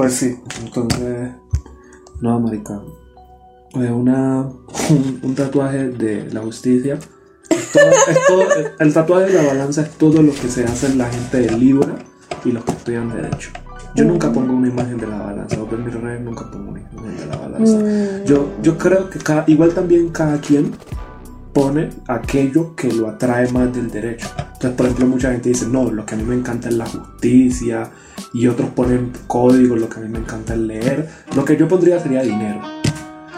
Pues sí, entonces. No, marica. Una, un, tatuaje de la justicia. el tatuaje de la balanza es todo lo que se hace en la gente de Libra y los que estudian Derecho. Yo nunca pongo una imagen de la balanza, o en mi redes nunca pongo una imagen de la balanza. Mm. Yo, yo creo que cada, igual también cada quien pone aquello que lo atrae más del derecho. Entonces, por ejemplo, mucha gente dice, no, lo que a mí me encanta es la justicia, y otros ponen código, lo que a mí me encanta es leer. Lo que yo pondría sería dinero.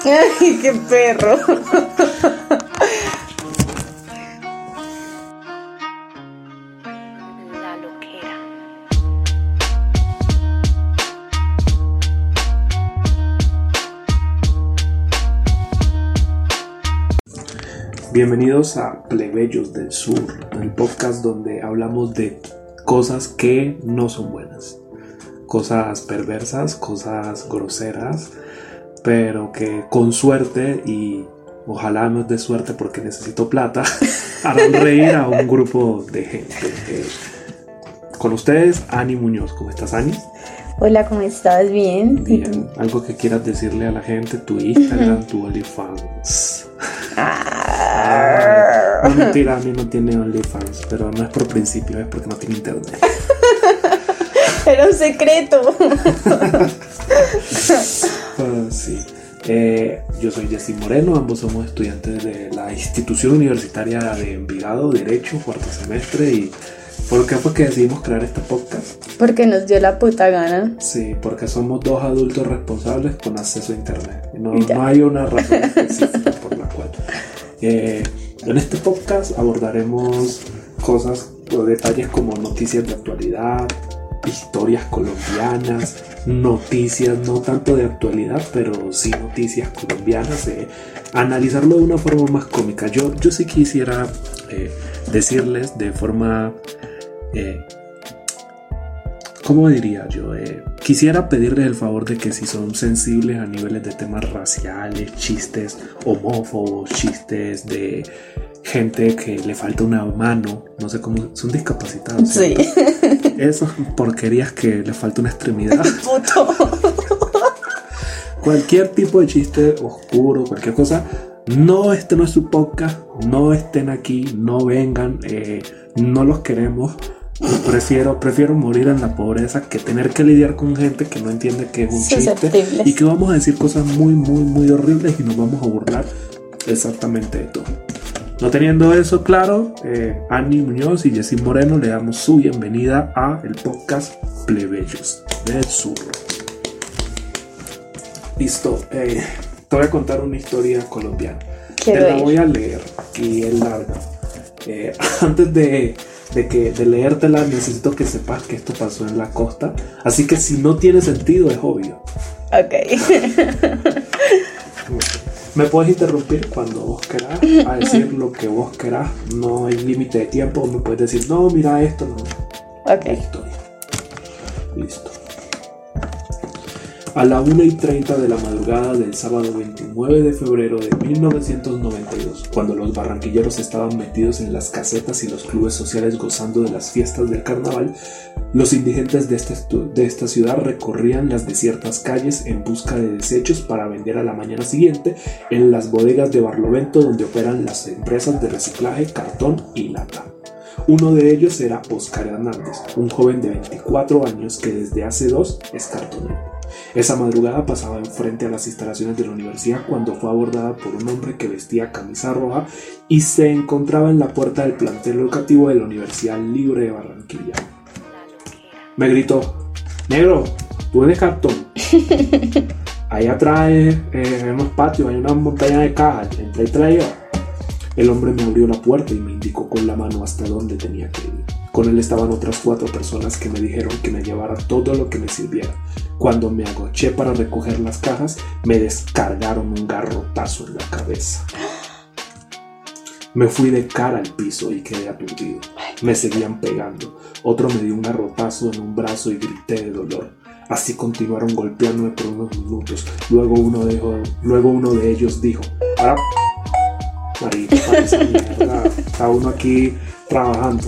¡Ay, qué perro! Bienvenidos a Plebeyos del Sur, el podcast donde hablamos de cosas que no son buenas, cosas perversas, cosas groseras, pero que con suerte y ojalá no es de suerte porque necesito plata, harán reír a un grupo de gente. con ustedes, Ani Muñoz. ¿Cómo estás, Ani? Hola, ¿cómo estás? Bien. Bien. Algo que quieras decirle a la gente, tu Instagram, tu OnlyFans. Ah. No, mentira, a mí no tiene OnlyFans, pero no es por principio, es porque no tiene internet. Era un secreto. Ah, sí. Eh, yo soy Jessy Moreno, ambos somos estudiantes de la institución universitaria de Envigado, Derecho, cuarto semestre. ¿Y por qué fue que decidimos crear este podcast? Porque nos dio la puta gana. Sí, porque somos dos adultos responsables con acceso a internet. No, no hay una razón específica por la cual. Eh, en este podcast abordaremos cosas o detalles como noticias de actualidad, historias colombianas, noticias no tanto de actualidad, pero sí noticias colombianas, eh, analizarlo de una forma más cómica. Yo, yo sí quisiera eh, decirles de forma ¿cómo diría yo? Eh, quisiera pedirles el favor de que si son sensibles a niveles de temas raciales, chistes homófobos, chistes de gente que le falta una mano, no sé cómo, son discapacitados. Sí. Esas porquerías que le falta una extremidad. Puto. cualquier tipo de chiste oscuro, cualquier cosa, no, este no es su podcast, no estén aquí, no vengan, eh, no los queremos Prefiero, prefiero morir en la pobreza que tener que lidiar con gente que no entiende que es un chiste y que vamos a decir cosas muy, muy, muy horribles y nos vamos a burlar exactamente de todo. No teniendo eso claro, eh, Annie Muñoz y Jessy Moreno le damos su bienvenida a el podcast Plebeyos del Sur. Listo, eh, te voy a contar una historia colombiana. te la voy a leer y es larga. Eh, antes de de que de leértela necesito que sepas que esto pasó en la costa. Así que si no tiene sentido es obvio. Ok. Me puedes interrumpir cuando vos querás a decir lo que vos querás. No hay límite de tiempo. Me puedes decir, no, mira esto. No. Ok. Listo. A la 1 y 30 de la madrugada del sábado 29 de febrero de 1992, cuando los barranquilleros estaban metidos en las casetas y los clubes sociales gozando de las fiestas del carnaval, los indigentes de esta, de esta ciudad recorrían las desiertas calles en busca de desechos para vender a la mañana siguiente en las bodegas de Barlovento donde operan las empresas de reciclaje, cartón y lata. Uno de ellos era Oscar Hernández, un joven de 24 años que desde hace dos es cartonero. Esa madrugada pasaba enfrente a las instalaciones de la universidad cuando fue abordada por un hombre que vestía camisa roja y se encontraba en la puerta del plantel educativo de la Universidad Libre de Barranquilla. Me gritó, negro, tú eres cartón. Ahí atrás, eh, en los patios, hay una montaña de cajas, entre y El hombre me abrió la puerta y me indicó con la mano hasta dónde tenía que ir. Con él estaban otras cuatro personas que me dijeron que me llevara todo lo que me sirviera. Cuando me agoché para recoger las cajas, me descargaron un garrotazo en la cabeza. Me fui de cara al piso y quedé aturdido. Me seguían pegando. Otro me dio un garrotazo en un brazo y grité de dolor. Así continuaron golpeándome por unos minutos. Luego uno de, ellos dijo, ahora, marica, está uno aquí trabajando.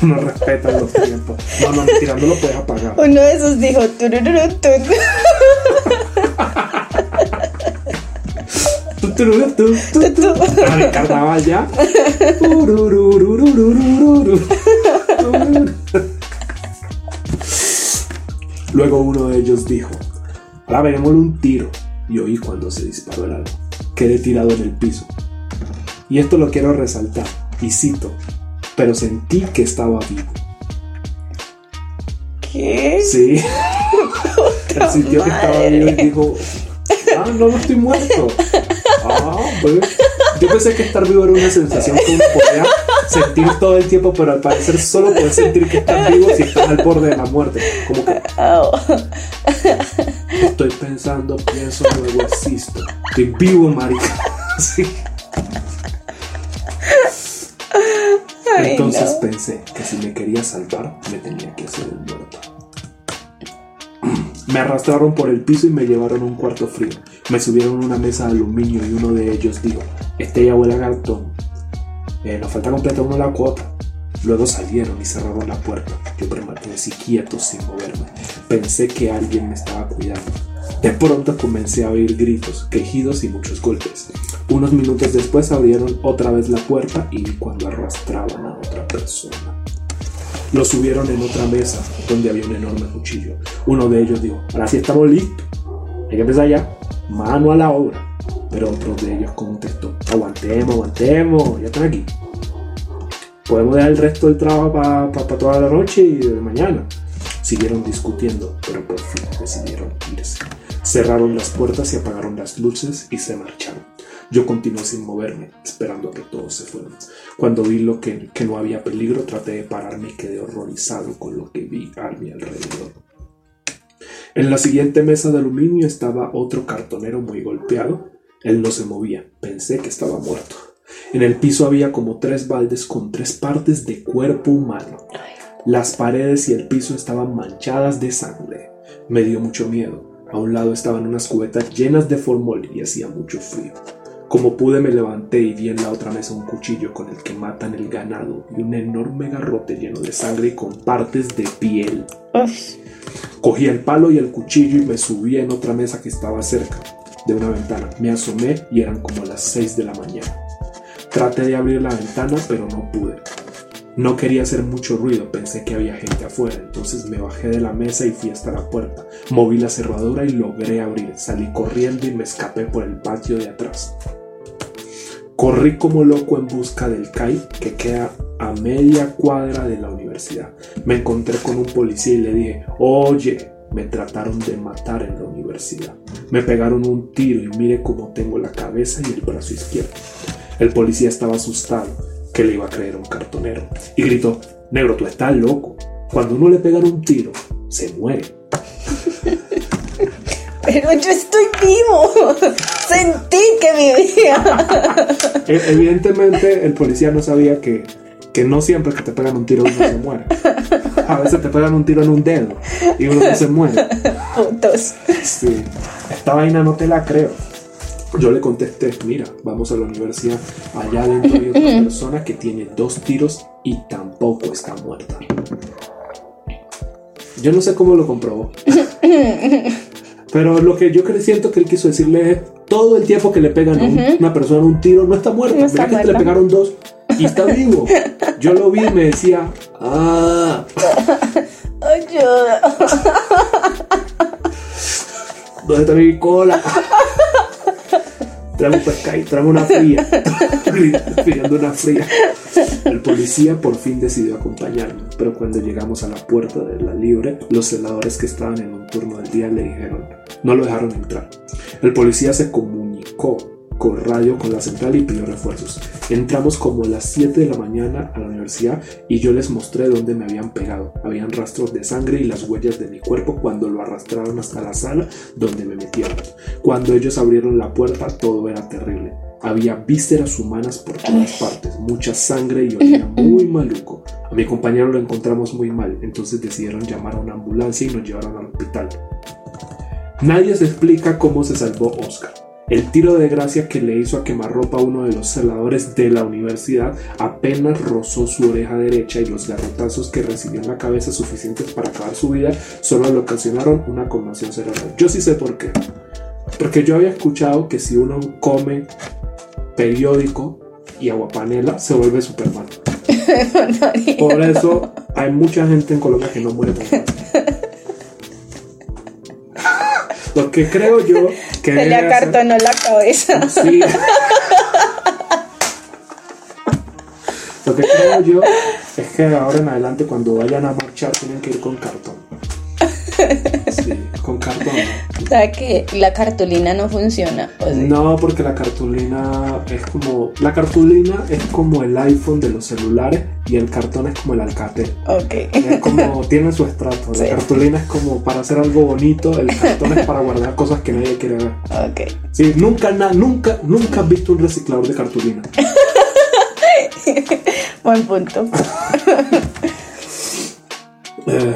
no respetan los tiempos. No, no, tirando lo puedes apagar. Uno de esos dijo de carnaval ya. Luego uno de ellos dijo, ahora veremos un tiro. Y oí cuando se disparó el algo. Quedé tirado en el piso. Y esto lo quiero resaltar, y cito, pero sentí que estaba vivo. ¿Qué? Sí. Él sintió que estaba vivo y dijo, ah, no, no estoy muerto. Ah, pues. Yo pensé que estar vivo era una sensación que uno podía sentir todo el tiempo, pero al parecer solo puedes sentir que estás vivo si estás al borde de la muerte. Como que estoy pensando, pienso, luego existo. Estoy vivo, marica. Sí. Ay, Entonces no. pensé que si me quería salvar, me tenía que hacer el muerto. Me arrastraron por el piso y me llevaron a un cuarto frío. Me subieron a una mesa de aluminio y uno de ellos dijo, este ya huele a cartón. Eh, nos falta completar uno la cuota. Luego salieron y cerraron la puerta. Yo permanecí quieto sin moverme. Pensé que alguien me estaba cuidando. De pronto comencé a oír gritos, quejidos y muchos golpes. Unos minutos después abrieron otra vez la puerta y vi cuando arrastraban a otra persona. Lo subieron en otra mesa donde había un enorme cuchillo. Uno de ellos dijo, ahora sí estamos listos. Hay que empezar ya. Mano a la obra. Pero otro de ellos contestó, aguantemos, aguantemos, ya están aquí. Podemos dejar el resto del trabajo para toda la noche y de mañana. Siguieron discutiendo, pero por fin decidieron irse. Cerraron las puertas y apagaron las luces y se marcharon. Yo continué sin moverme, esperando a que todos se fueran. Cuando vi lo que, que no había peligro, traté de pararme y quedé horrorizado con lo que vi a mi alrededor. En la siguiente mesa de aluminio estaba otro cartonero muy golpeado. Él no se movía. Pensé que estaba muerto. En el piso había como tres baldes con tres partes de cuerpo humano. Las paredes y el piso estaban manchadas de sangre. Me dio mucho miedo. A un lado estaban unas cubetas llenas de formol y hacía mucho frío. Como pude me levanté y vi en la otra mesa un cuchillo con el que matan el ganado y un enorme garrote lleno de sangre y con partes de piel. Uf. Cogí el palo y el cuchillo y me subí en otra mesa que estaba cerca de una ventana. Me asomé y eran como las 6 de la mañana. Traté de abrir la ventana pero no pude. No quería hacer mucho ruido, pensé que había gente afuera, entonces me bajé de la mesa y fui hasta la puerta. Moví la cerradura y logré abrir. Salí corriendo y me escapé por el patio de atrás. Corrí como loco en busca del CAI que queda a media cuadra de la universidad. Me encontré con un policía y le dije, oye, me trataron de matar en la universidad. Me pegaron un tiro y mire cómo tengo la cabeza y el brazo izquierdo. El policía estaba asustado, que le iba a creer a un cartonero, y gritó, negro, tú estás loco. Cuando uno le pegan un tiro, se muere. Pero yo estoy vivo. Sentí que vivía. E- Evidentemente el policía no sabía que, que no siempre que te pegan un tiro uno se muere. A veces te pegan un tiro en un dedo y uno no se muere. Putos. Sí, esta vaina no te la creo. Yo le contesté, mira, vamos a la universidad. Allá adentro hay otra persona que tiene dos tiros y tampoco está muerta. Yo no sé cómo lo comprobó. Pero lo que yo creo, siento que él quiso decirle es todo el tiempo que le pegan a un- una persona un tiro no está muerta. No está que le pegaron dos y está vivo. Yo lo vi y me decía, ah, Ayuda. ¿dónde está mi cola? Trae un pescado, una fría. Pidiendo una fría. El policía por fin decidió acompañarme, pero cuando llegamos a la puerta de la libre, los celadores que estaban en un turno del día le dijeron, no lo dejaron entrar. El policía se comunicó radio con la central y pidió refuerzos. Entramos como a las 7 de la mañana a la universidad y yo les mostré dónde me habían pegado. Habían rastros de sangre y las huellas de mi cuerpo cuando lo arrastraron hasta la sala donde me metieron. Cuando ellos abrieron la puerta todo era terrible. Había vísceras humanas por todas partes, mucha sangre y olía muy maluco. A mi compañero lo encontramos muy mal, entonces decidieron llamar a una ambulancia y nos llevaron al hospital. Nadie se explica cómo se salvó Oscar. El tiro de gracia que le hizo a quemarropa a uno de los celadores de la universidad apenas rozó su oreja derecha y los garrotazos que recibió en la cabeza suficientes para acabar su vida solo le ocasionaron una conmoción cerebral. Yo sí sé por qué. Porque yo había escuchado que si uno come periódico y aguapanela se vuelve Superman. Por eso hay mucha gente en Colombia que no muere por. Lo que creo yo que Se le hacer- acartonó la cabeza. Sí. Lo que creo yo es que de ahora en adelante cuando vayan a marchar tienen que ir con cartón. Sí, con cartón. O sea que la cartulina no funciona. o No, porque la cartulina es como la cartulina es como el iPhone de los celulares y el cartón es como el Alcatel. Ok. Es como tiene su estrato. La Sí. cartulina es como para hacer algo bonito, el cartón es para guardar cosas que nadie quiere ver. Ok. Sí, nunca, na- nunca, nunca has visto un reciclador de cartulina. Buen punto. Eh,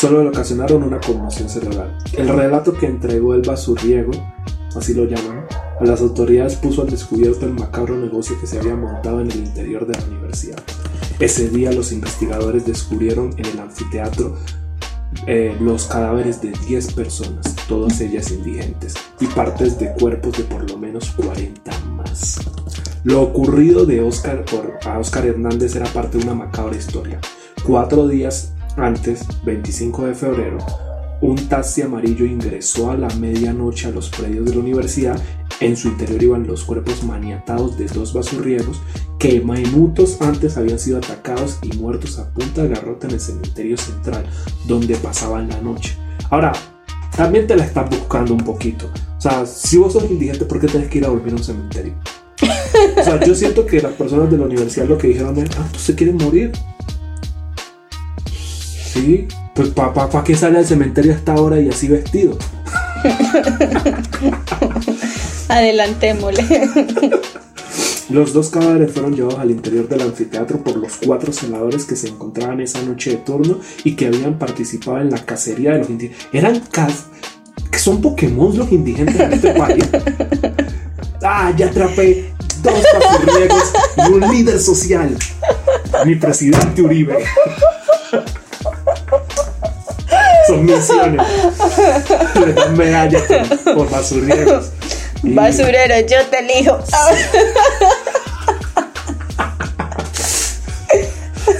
solo le ocasionaron una conmoción cerebral. El relato que entregó el basurriego, así lo llaman, a las autoridades puso al descubierto el macabro negocio que se había montado en el interior de la universidad. Ese día los investigadores descubrieron en el anfiteatro eh, los cadáveres de 10 personas, todas ellas indigentes, y partes de cuerpos de por lo menos 40 más. Lo ocurrido de Oscar, a Oscar Hernández era parte de una macabra historia. Cuatro días antes, 25 de febrero, un taxi amarillo ingresó a la medianoche a los predios de la universidad. En su interior iban los cuerpos maniatados de dos basurriegos que minutos antes habían sido atacados y muertos a punta de garrota en el cementerio central, donde pasaban la noche. Ahora, también te la estás buscando un poquito. O sea, si vos sos indigente, ¿por qué tenés que ir a dormir a un cementerio? O sea, yo siento que las personas de la universidad lo que dijeron es, ah, ¿tú se quieren morir? Sí, pues ¿para pa, pa qué sale al cementerio a esta hora y así vestido? Adelantémosle. Los dos cadáveres fueron llevados al interior del anfiteatro por los cuatro celadores que se encontraban esa noche de turno y que habían participado en la cacería de los indigentes. Eran cas que son Pokémon los indigentes en este país. Ah, ya atrapé dos basurriegos y un líder social. Mi presidente Uribe. Son misiones. Le dan medallas por, por basurriegos. Y- Basurero, yo te elijo.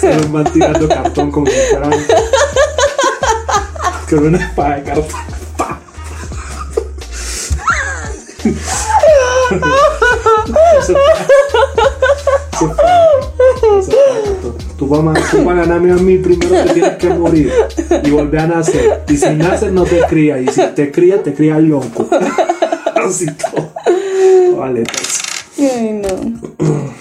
Se los van tirando cartón como si fueran. Con una espada de cartón. Eso eso eso Tú vas a, tú vas a ganarme a mí primero te tienes que morir y volver a nacer. Y si naces no te cría. Y si te cría, te cría loco. Así todo. Vale, entonces. Ay, no.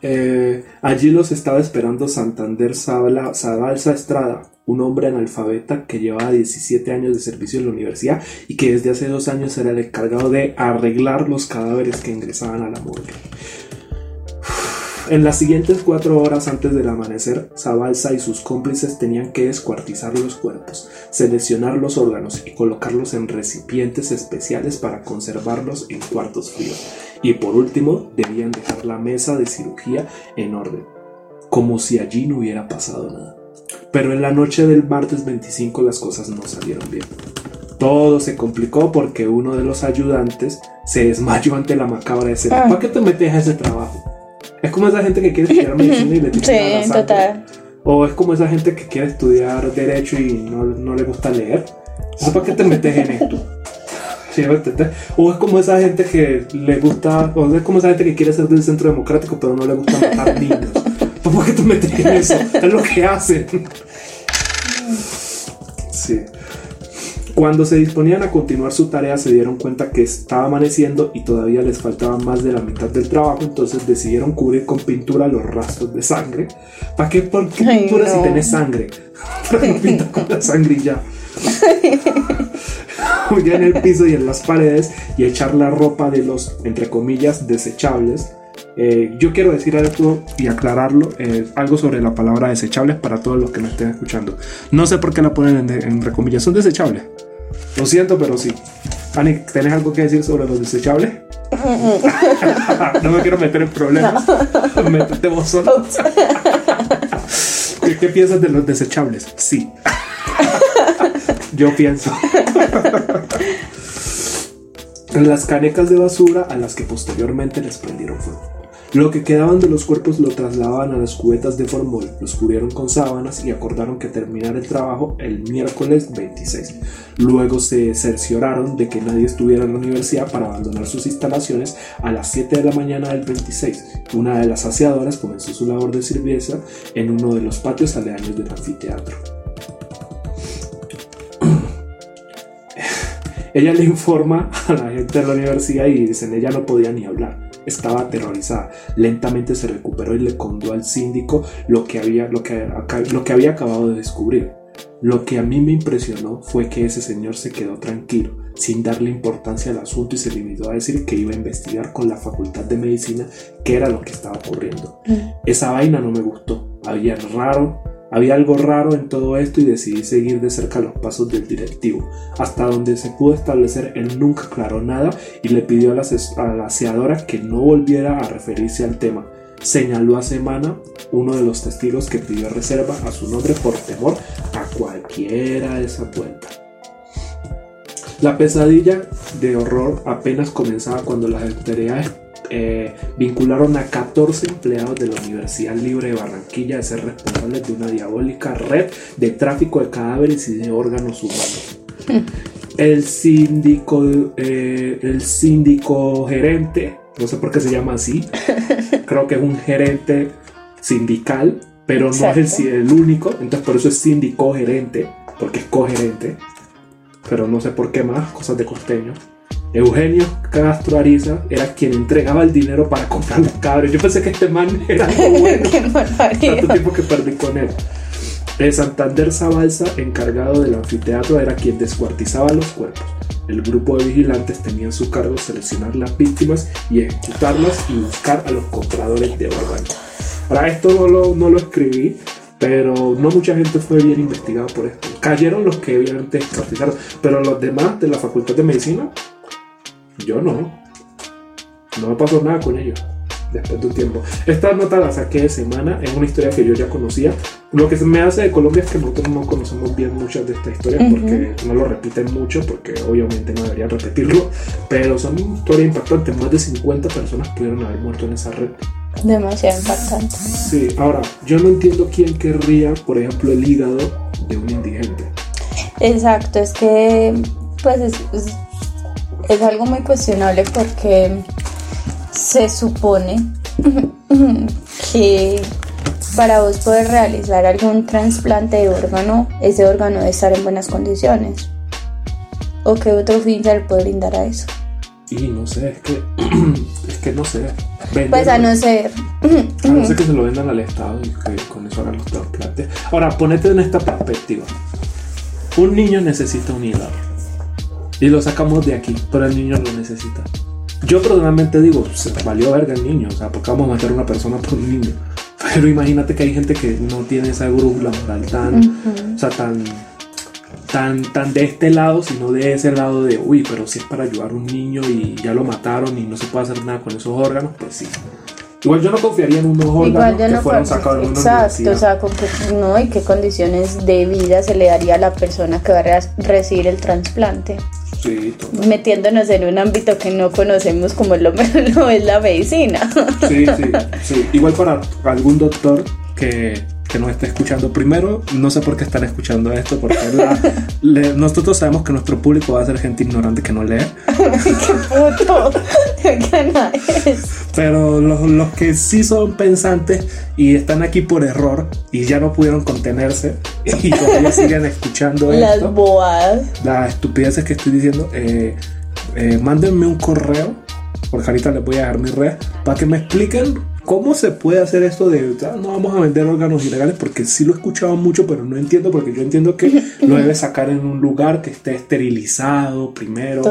Eh, allí los estaba esperando Santander Zabalza Estrada, un hombre analfabeta que llevaba 17 años de servicio en la universidad y que desde hace dos años era el encargado de arreglar los cadáveres que ingresaban a la morgue. En las siguientes cuatro horas antes del amanecer, Zabalza y sus cómplices tenían que descuartizar los cuerpos, seleccionar los órganos y colocarlos en recipientes especiales para conservarlos en cuartos fríos. Y por último, debían dejar la mesa de cirugía en orden, como si allí no hubiera pasado nada. Pero en la noche del martes 25 las cosas no salieron bien. Todo se complicó porque uno de los ayudantes se desmayó ante la macabra escena. Ah. ¿Para qué te metes a ese trabajo? Es como esa gente que quiere estudiar medicina y le tiran a la Sí, sangre. total. O es como esa gente que quiere estudiar derecho y no, no le gusta leer. Entonces, ¿para qué te metes en esto? ¿Sí? O es como esa gente que le gusta, o es como esa gente que quiere ser del centro democrático pero no le gusta matar niños. ¿Por qué te metes en eso? Es lo que hacen. Sí. Cuando se disponían a continuar su tarea se dieron cuenta que estaba amaneciendo y todavía les faltaba más de la mitad del trabajo, entonces decidieron cubrir con pintura los rastros de sangre. ¿Para qué, ¿Por qué Ay, pintura si no. tenés sangre? ¿Para qué no pintas con la sangre ya? ya en el piso y en las paredes y echar la ropa de los, entre comillas, desechables. Eh, yo quiero decir algo y aclararlo, eh, algo sobre la palabra desechables para todos los que me estén escuchando. No sé por qué la ponen en, entre comillas, son desechables. Lo siento, pero sí. Ani, ¿tenés algo que decir sobre los desechables? no me quiero meter en problemas. Métete vos solo. ¿Qué, ¿Qué piensas de los desechables? Sí. Yo pienso. Las canecas de basura a las que posteriormente les prendieron fuego. Lo que quedaban de los cuerpos lo trasladaban a las cubetas de formol, los cubrieron con sábanas y acordaron que terminar el trabajo el miércoles 26. Luego se cercioraron de que nadie estuviera en la universidad para abandonar sus instalaciones a las 7 de la mañana del 26. Una de las saciadoras comenzó su labor de sirviesa en uno de los patios aledaños del anfiteatro. Ella le informa a la gente de la universidad y dicen ella no podía ni hablar. Estaba aterrorizada. Lentamente se recuperó y le contó al síndico lo que había, lo que, lo que había acabado de descubrir. Lo que a mí me impresionó fue que ese señor se quedó tranquilo, sin darle importancia al asunto y se limitó a decir que iba a investigar con la facultad de medicina qué era lo que estaba ocurriendo. Esa vaina no me gustó. Había raro, había algo raro en todo esto y decidí seguir de cerca los pasos del directivo. Hasta donde se pudo establecer, él nunca aclaró nada y le pidió a la, a aseadora que no volviera a referirse al tema. Señaló a Semana, uno de los testigos que pidió reserva a su nombre por temor a cualquiera de esa puerta. La pesadilla de horror apenas comenzaba cuando las autoridades eh, vincularon a 14 empleados de la Universidad Libre de Barranquilla de ser responsables de una diabólica red de tráfico de cadáveres y de órganos humanos. El síndico, eh, el síndico gerente, no sé por qué se llama así, creo que es un gerente sindical, pero no es el, el único, entonces por eso es síndico gerente, porque es cogerente, pero no sé por qué más, cosas de costeño. Eugenio Castro Ariza era quien entregaba el dinero para comprar los cabros. Yo pensé que este man era algo bueno. Tanto tiempo que perdí con él. El Santander Zabalza, encargado del anfiteatro, era quien descuartizaba los cuerpos. El grupo de vigilantes tenía en su cargo seleccionar las víctimas y ejecutarlas y buscar a los compradores de órganos. Ahora, esto no lo, no lo escribí, pero no mucha gente fue bien investigada por esto. Cayeron los que obviamente descuartizaron, pero los demás de la Facultad de Medicina yo no. No me pasó nada con ellos después de un tiempo. Esta nota la saqué de semana, es una historia que yo ya conocía. Lo que me hace de Colombia es que nosotros no conocemos bien muchas de estas historias porque no lo repiten mucho, porque obviamente no deberían repetirlo, pero son historias impactantes. Más de 50 personas pudieron haber muerto en esa red. Demasiado impactante. Sí, ahora, yo no entiendo quién querría, por ejemplo, el hígado de un indigente. Exacto, es que pues es, es es algo muy cuestionable porque se supone que para vos poder realizar algún trasplante de órgano, ese órgano debe estar en buenas condiciones. ¿O qué otro fin se le puede brindar a eso? Y no sé, es que, es que no sé. pues a no ser. a no ser que se lo vendan al Estado y que con eso hagan los trasplantes. Ahora, ponete en esta perspectiva. Un niño necesita un hígado y lo sacamos de aquí, pero el niño lo necesita. Yo personalmente digo, se valió verga el niño, o sea, porque vamos a matar a una persona por un niño. Pero imagínate que hay gente que no tiene esa brújula moral tan, o sea, tan, tan, tan de este lado, sino de ese lado de, uy, pero si es para ayudar a un niño y ya lo mataron y no se puede hacer nada con esos órganos, pues sí. Igual yo no confiaría en unos órganos que no fueron sacados en una Exacto, o sea, con no, y qué condiciones de vida se le daría a la persona que va a recibir el trasplante. Sí, metiéndonos en un ámbito que no conocemos como lo, lo es la medicina. Sí, sí, sí. Igual para algún doctor que, que nos esté escuchando. Primero, no sé por qué están escuchando esto, porque nosotros sabemos que nuestro público va a ser gente ignorante que no lee. ¡Qué puto! ¿Qué es? Pero los, los, que sí son pensantes y están aquí por error y ya no pudieron contenerse y todavía siguen escuchando Las esto. Las boadas. Las estupideces que estoy diciendo. Eh, eh, mándenme un correo, porque ahorita les voy a dejar mi red, para que me expliquen ¿cómo se puede hacer esto de ah, no vamos a vender órganos ilegales? Porque sí lo he escuchado mucho, pero no entiendo, porque yo entiendo que lo debes sacar en un lugar que esté esterilizado primero,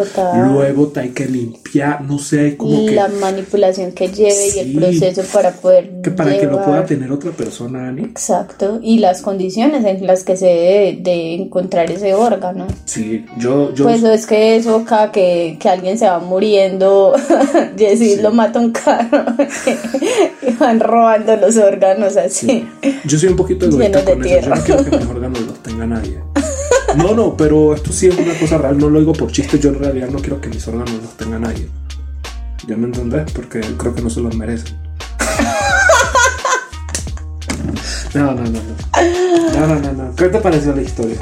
luego te hay que limpiar, no sé, como que... La manipulación que lleve y el proceso para poder... Que para que lo pueda tener otra persona, Ani. Exacto, y las condiciones en las que se debe de encontrar ese órgano. Sí, yo... yo... Pues es que eso acá, que, que alguien se va muriendo, decir, lo mata un carro. y van robando los órganos así. Yo soy un poquito egoísta con eso. Yo no quiero que mis órganos los tenga nadie. No, no, pero esto sí es una cosa real. No lo digo por chiste. Yo en realidad no quiero que mis órganos los tenga nadie. ¿Ya me entendés? Porque creo que no se los merecen. No, no, no, no. No, no, no, no. ¿Qué te pareció la historia?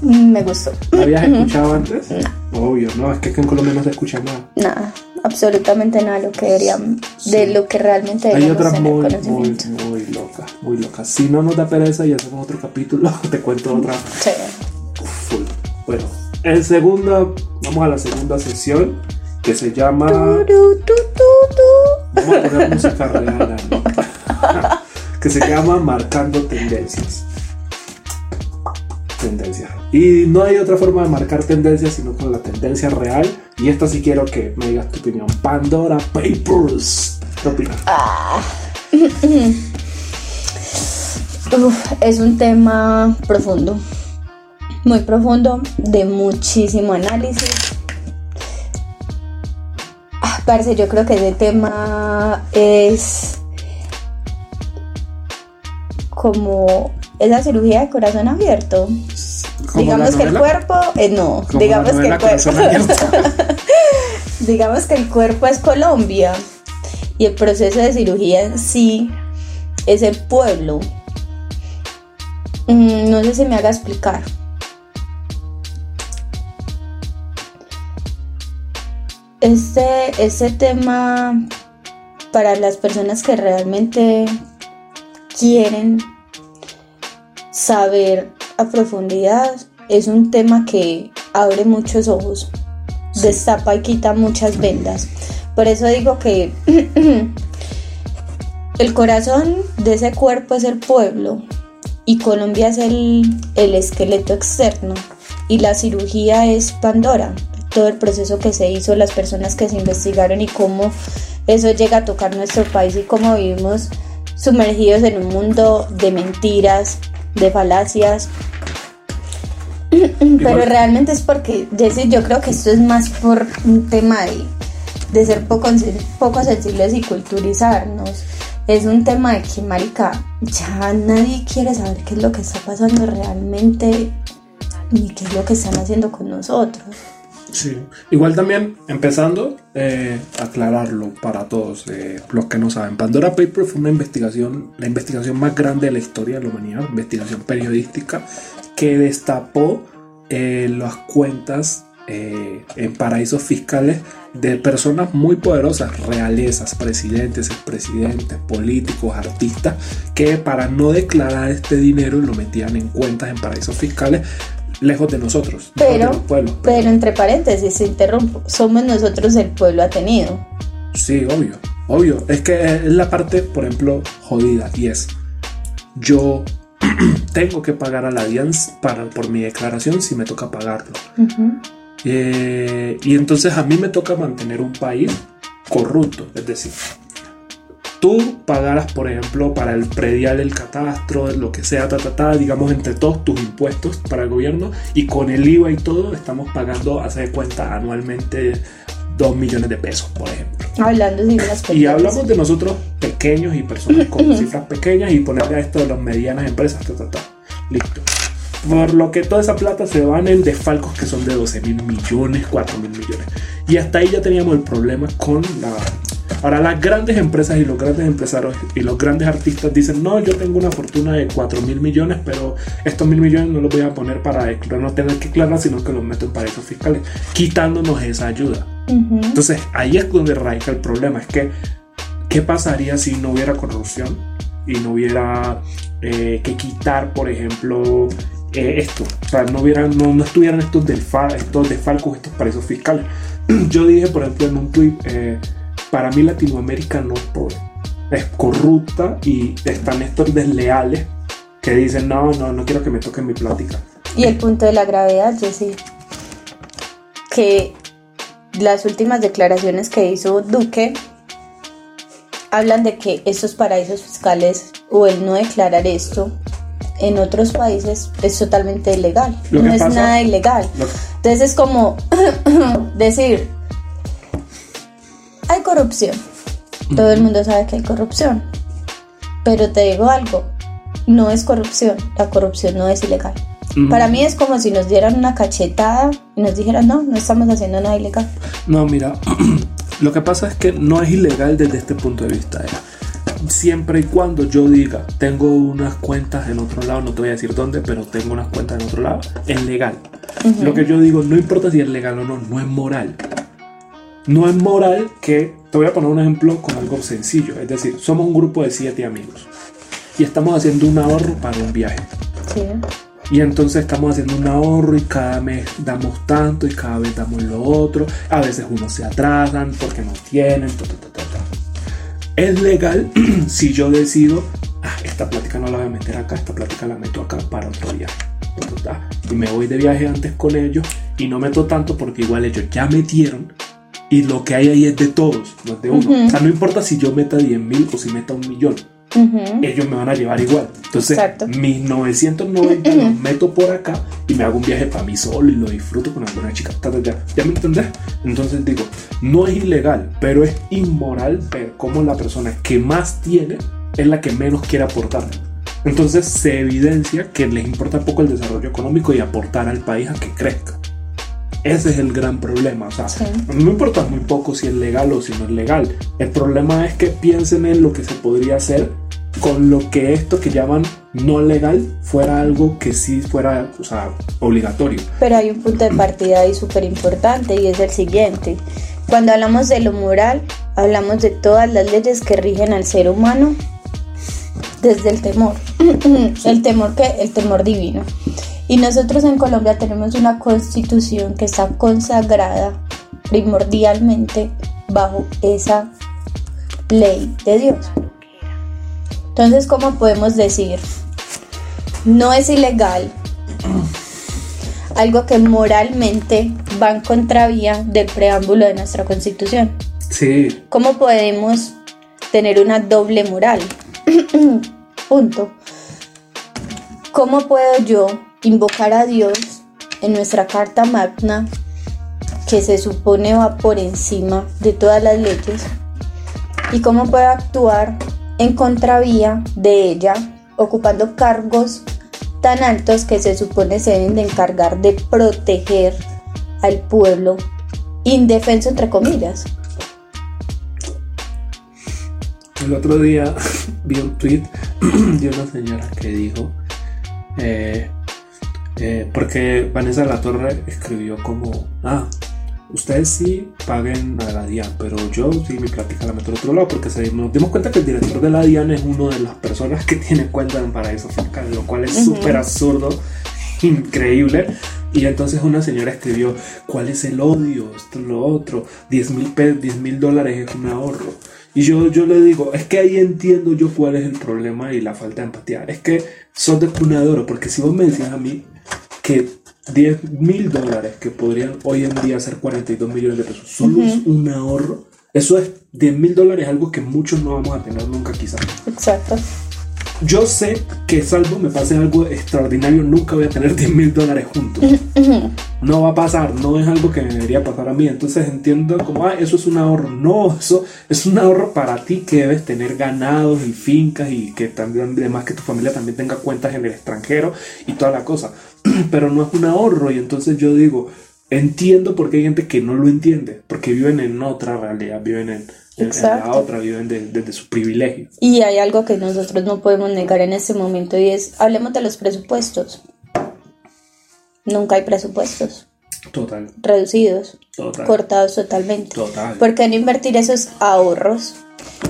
Me gustó. ¿La habías escuchado antes? Obvio, no, es que en Colombia no se escucha nada. Nada absolutamente nada lo que deberían, de lo que realmente Hay otras muy, muy, muy locas, muy locas. Si no nos da pereza y hacemos otro capítulo, te cuento otra. Sí. Bueno, el segundo, vamos a la segunda sesión que se llama. vamos a poner música real, que se llama Marcando Tendencias tendencia. Y no hay otra forma de marcar tendencia sino con la tendencia real. Y esta sí quiero que me digas tu opinión. Pandora Papers. ¿Qué opinas? Ah. es un tema profundo. Muy profundo, de muchísimo análisis. Ah, parece, yo creo que ese tema es como es la cirugía de corazón abierto. Digamos que el cuerpo, eh, no, digamos que el cuerpo, digamos que el cuerpo es Colombia y el proceso de cirugía en sí es el pueblo. Mm, no sé si me haga explicar. Este, este tema para las personas que realmente quieren saber a profundidad es un tema que abre muchos ojos, destapa y quita muchas vendas. Por eso digo que el corazón de ese cuerpo es el pueblo y Colombia es el, el esqueleto externo y la cirugía es Pandora, todo el proceso que se hizo, las personas que se investigaron y cómo eso llega a tocar nuestro país y cómo vivimos sumergidos en un mundo de mentiras, de falacias. Pero realmente es porque, Jesse, yo creo que esto es más por un tema de, ser poco, poco sensibles y culturizarnos. Es un tema de que, marica, ya nadie quiere saber qué es lo que está pasando realmente ni qué es lo que están haciendo con nosotros. Sí, igual también empezando eh, aclararlo para todos eh, los que no saben. Pandora Paper fue una investigación, la investigación más grande de la historia de la humanidad, investigación periodística que destapó eh, las cuentas eh, en paraísos fiscales de personas muy poderosas, realezas, presidentes, expresidentes, políticos, artistas, que para no declarar este dinero lo metían en cuentas en paraísos fiscales lejos de nosotros. Pero, pueblo, pero entre paréntesis, se interrumpo, somos nosotros el pueblo atenido. Sí, obvio, obvio. Es que es la parte, por ejemplo, jodida y es, yo tengo que pagar a la DIAN para, por mi declaración si me toca pagarlo. Eh, y entonces a mí me toca mantener un país corrupto, es decir, tú pagaras, por ejemplo, para el predial, el catastro, lo que sea, ta, digamos, entre todos tus impuestos para el gobierno y con el IVA y todo, estamos pagando, hace de cuenta, anualmente 2 millones de pesos, por ejemplo. Hablando de las Y hablamos de nosotros pequeños y personas con cifras pequeñas y ponerle a esto de las medianas empresas, ta, ta, ta. Listo. Por lo que toda esa plata se van en desfalcos que son de 12 mil millones, 4 mil millones. Y hasta ahí ya teníamos el problema con la Ahora las grandes empresas y los grandes empresarios y los grandes artistas dicen, no, yo tengo una fortuna de 4 mil millones, pero estos mil millones no los voy a poner para no tener que declarar, sino que los meto en paraísos fiscales, quitándonos esa ayuda. Entonces ahí es donde radica el problema, es que, ¿qué pasaría si no hubiera corrupción y no hubiera eh, que quitar, por ejemplo, eh, esto, o sea, no, hubiera, no, estuvieran estos, estos desfalcos, estos paraísos fiscales. Yo dije, por ejemplo, en un tweet, eh, para mí Latinoamérica no es pobre. es corrupta y están estos desleales que dicen, no, no, no quiero que me toquen mi plática. Y el punto de la gravedad, Jessy, que las últimas declaraciones que hizo Duque hablan de que estos paraísos fiscales o el no declarar esto en otros países es totalmente ilegal. no es nada ilegal. Entonces es como decir, hay corrupción. Todo el mundo sabe que hay corrupción. Pero te digo algo, no es corrupción. La corrupción no es ilegal. Para mí es como si nos dieran una cachetada y nos dijeran, no, no estamos haciendo nada ilegal. No, mira, lo que pasa es que no es ilegal desde este punto de vista. ¿eh? Siempre y cuando yo diga, tengo unas cuentas en otro lado, no te voy a decir dónde, pero tengo unas cuentas en otro lado, es legal. Lo que yo digo, no importa si es legal o no, no es moral. No es moral que, te voy a poner un ejemplo con algo sencillo, es decir, somos un grupo de siete amigos y estamos haciendo un ahorro para un viaje. Sí. Y entonces estamos haciendo un ahorro y cada mes damos tanto y cada vez damos lo otro. A veces unos se atrasan porque no tienen. Es legal si yo decido, ah, esta plática no la voy a meter acá, esta plática la meto acá para otro viaje. Y me voy de viaje antes con ellos y no meto tanto porque igual ellos ya metieron y lo que hay ahí es de todos, no es de uno. O sea, no importa si yo meta 10 mil o si meta un millón ellos me van a llevar igual. Entonces, mis 990 los meto por acá y me hago un viaje para mí solo y lo disfruto con alguna chica. ¿Ya, ¿Ya me entendés? Entonces digo, no es ilegal, pero es inmoral ver cómo la persona que más tiene es la que menos quiere aportar. Entonces se evidencia que les importa poco el desarrollo económico y aportar al país a que crezca. Ese es el gran problema. O sea, no importa muy poco si es legal o si no es legal. El problema es que piensen en lo que se podría hacer con lo que esto que llaman no legal fuera algo que sí fuera o sea, obligatorio. Pero hay un punto de partida ahí súper importante y es el siguiente. Cuando hablamos de lo moral, hablamos de todas las leyes que rigen al ser humano desde el temor. el temor que el temor divino. Y nosotros en Colombia tenemos una constitución que está consagrada primordialmente bajo esa ley de Dios. Entonces, ¿cómo podemos decir? No es ilegal algo que moralmente va en contravía del preámbulo de nuestra constitución. Sí. ¿Cómo podemos tener una doble moral? Punto. ¿Cómo puedo yo invocar a Dios en nuestra carta magna, que se supone va por encima de todas las leyes? ¿Y cómo puedo actuar en contravía de ella, ocupando cargos tan altos que se supone se deben de encargar de proteger al pueblo indefenso entre comillas. El otro día vi un tweet de una señora que dijo, eh, eh, porque Vanessa La Torre escribió como, ah, ustedes sí paguen a la DIAN, pero yo sí mi plática la meto al otro lado porque nos dimos cuenta que el director de la DIAN es uno de las personas que tiene cuenta en paraíso fiscal, lo cual es súper absurdo, increíble. Y entonces una señora escribió, ¿cuál es el odio? Esto, lo otro, 10 mil dólares es un ahorro. Y yo, yo le digo, es que ahí entiendo yo cuál es el problema y la falta de empatía. Es que son de cuna porque si vos me decías a mí que 10 mil dólares, que podrían hoy en día ser 42 millones de pesos, solo es un ahorro. Eso es 10 mil dólares, algo que muchos no vamos a tener nunca quizás. Exacto. Yo sé que salvo me pase algo extraordinario, nunca voy a tener 10 mil dólares juntos. No va a pasar, no es algo que me debería pasar a mí. Entonces entiendo como, ah, eso es un ahorro. No, eso es un ahorro para ti que debes tener ganados y fincas y que también, además que tu familia también tenga cuentas en el extranjero y toda la cosa. Pero no es un ahorro y entonces yo digo, entiendo por qué hay gente que no lo entiende, porque viven en otra realidad, viven en la otra, viven desde su privilegio. Y hay algo que nosotros no podemos negar en este momento y es, hablemos de los presupuestos. Nunca hay presupuestos. Total. Reducidos. Total. Cortados totalmente. Total. ¿Por qué no invertir esos ahorros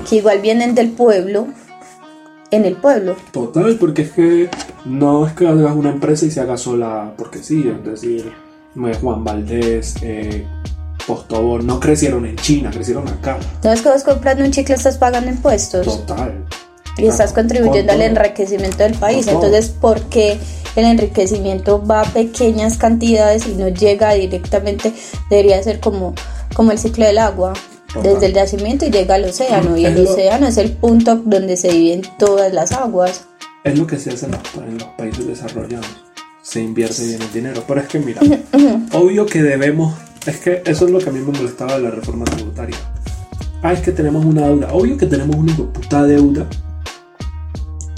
que igual vienen del pueblo en el pueblo? Total, porque es que no es que hagas una empresa y se haga sola porque sí, es decir, Juan Valdés, eh, costó, no crecieron en China, crecieron acá. No es que vos comprando un chicle estás pagando impuestos. Total. Y estás contribuyendo al enriquecimiento del país. Entonces, ¿por qué el enriquecimiento va a pequeñas cantidades y no llega directamente? Debería ser como, como el ciclo del agua. Desde el yacimiento y llega al océano. Y el océano es el punto donde se dividen todas las aguas. Es lo que se hace en los, países desarrollados. Se invierte bien el dinero. Pero es que, mira, obvio que debemos. Es que eso es lo que a mí me molestaba de la reforma tributaria. Ah, es que tenemos una deuda. Obvio que tenemos una puta deuda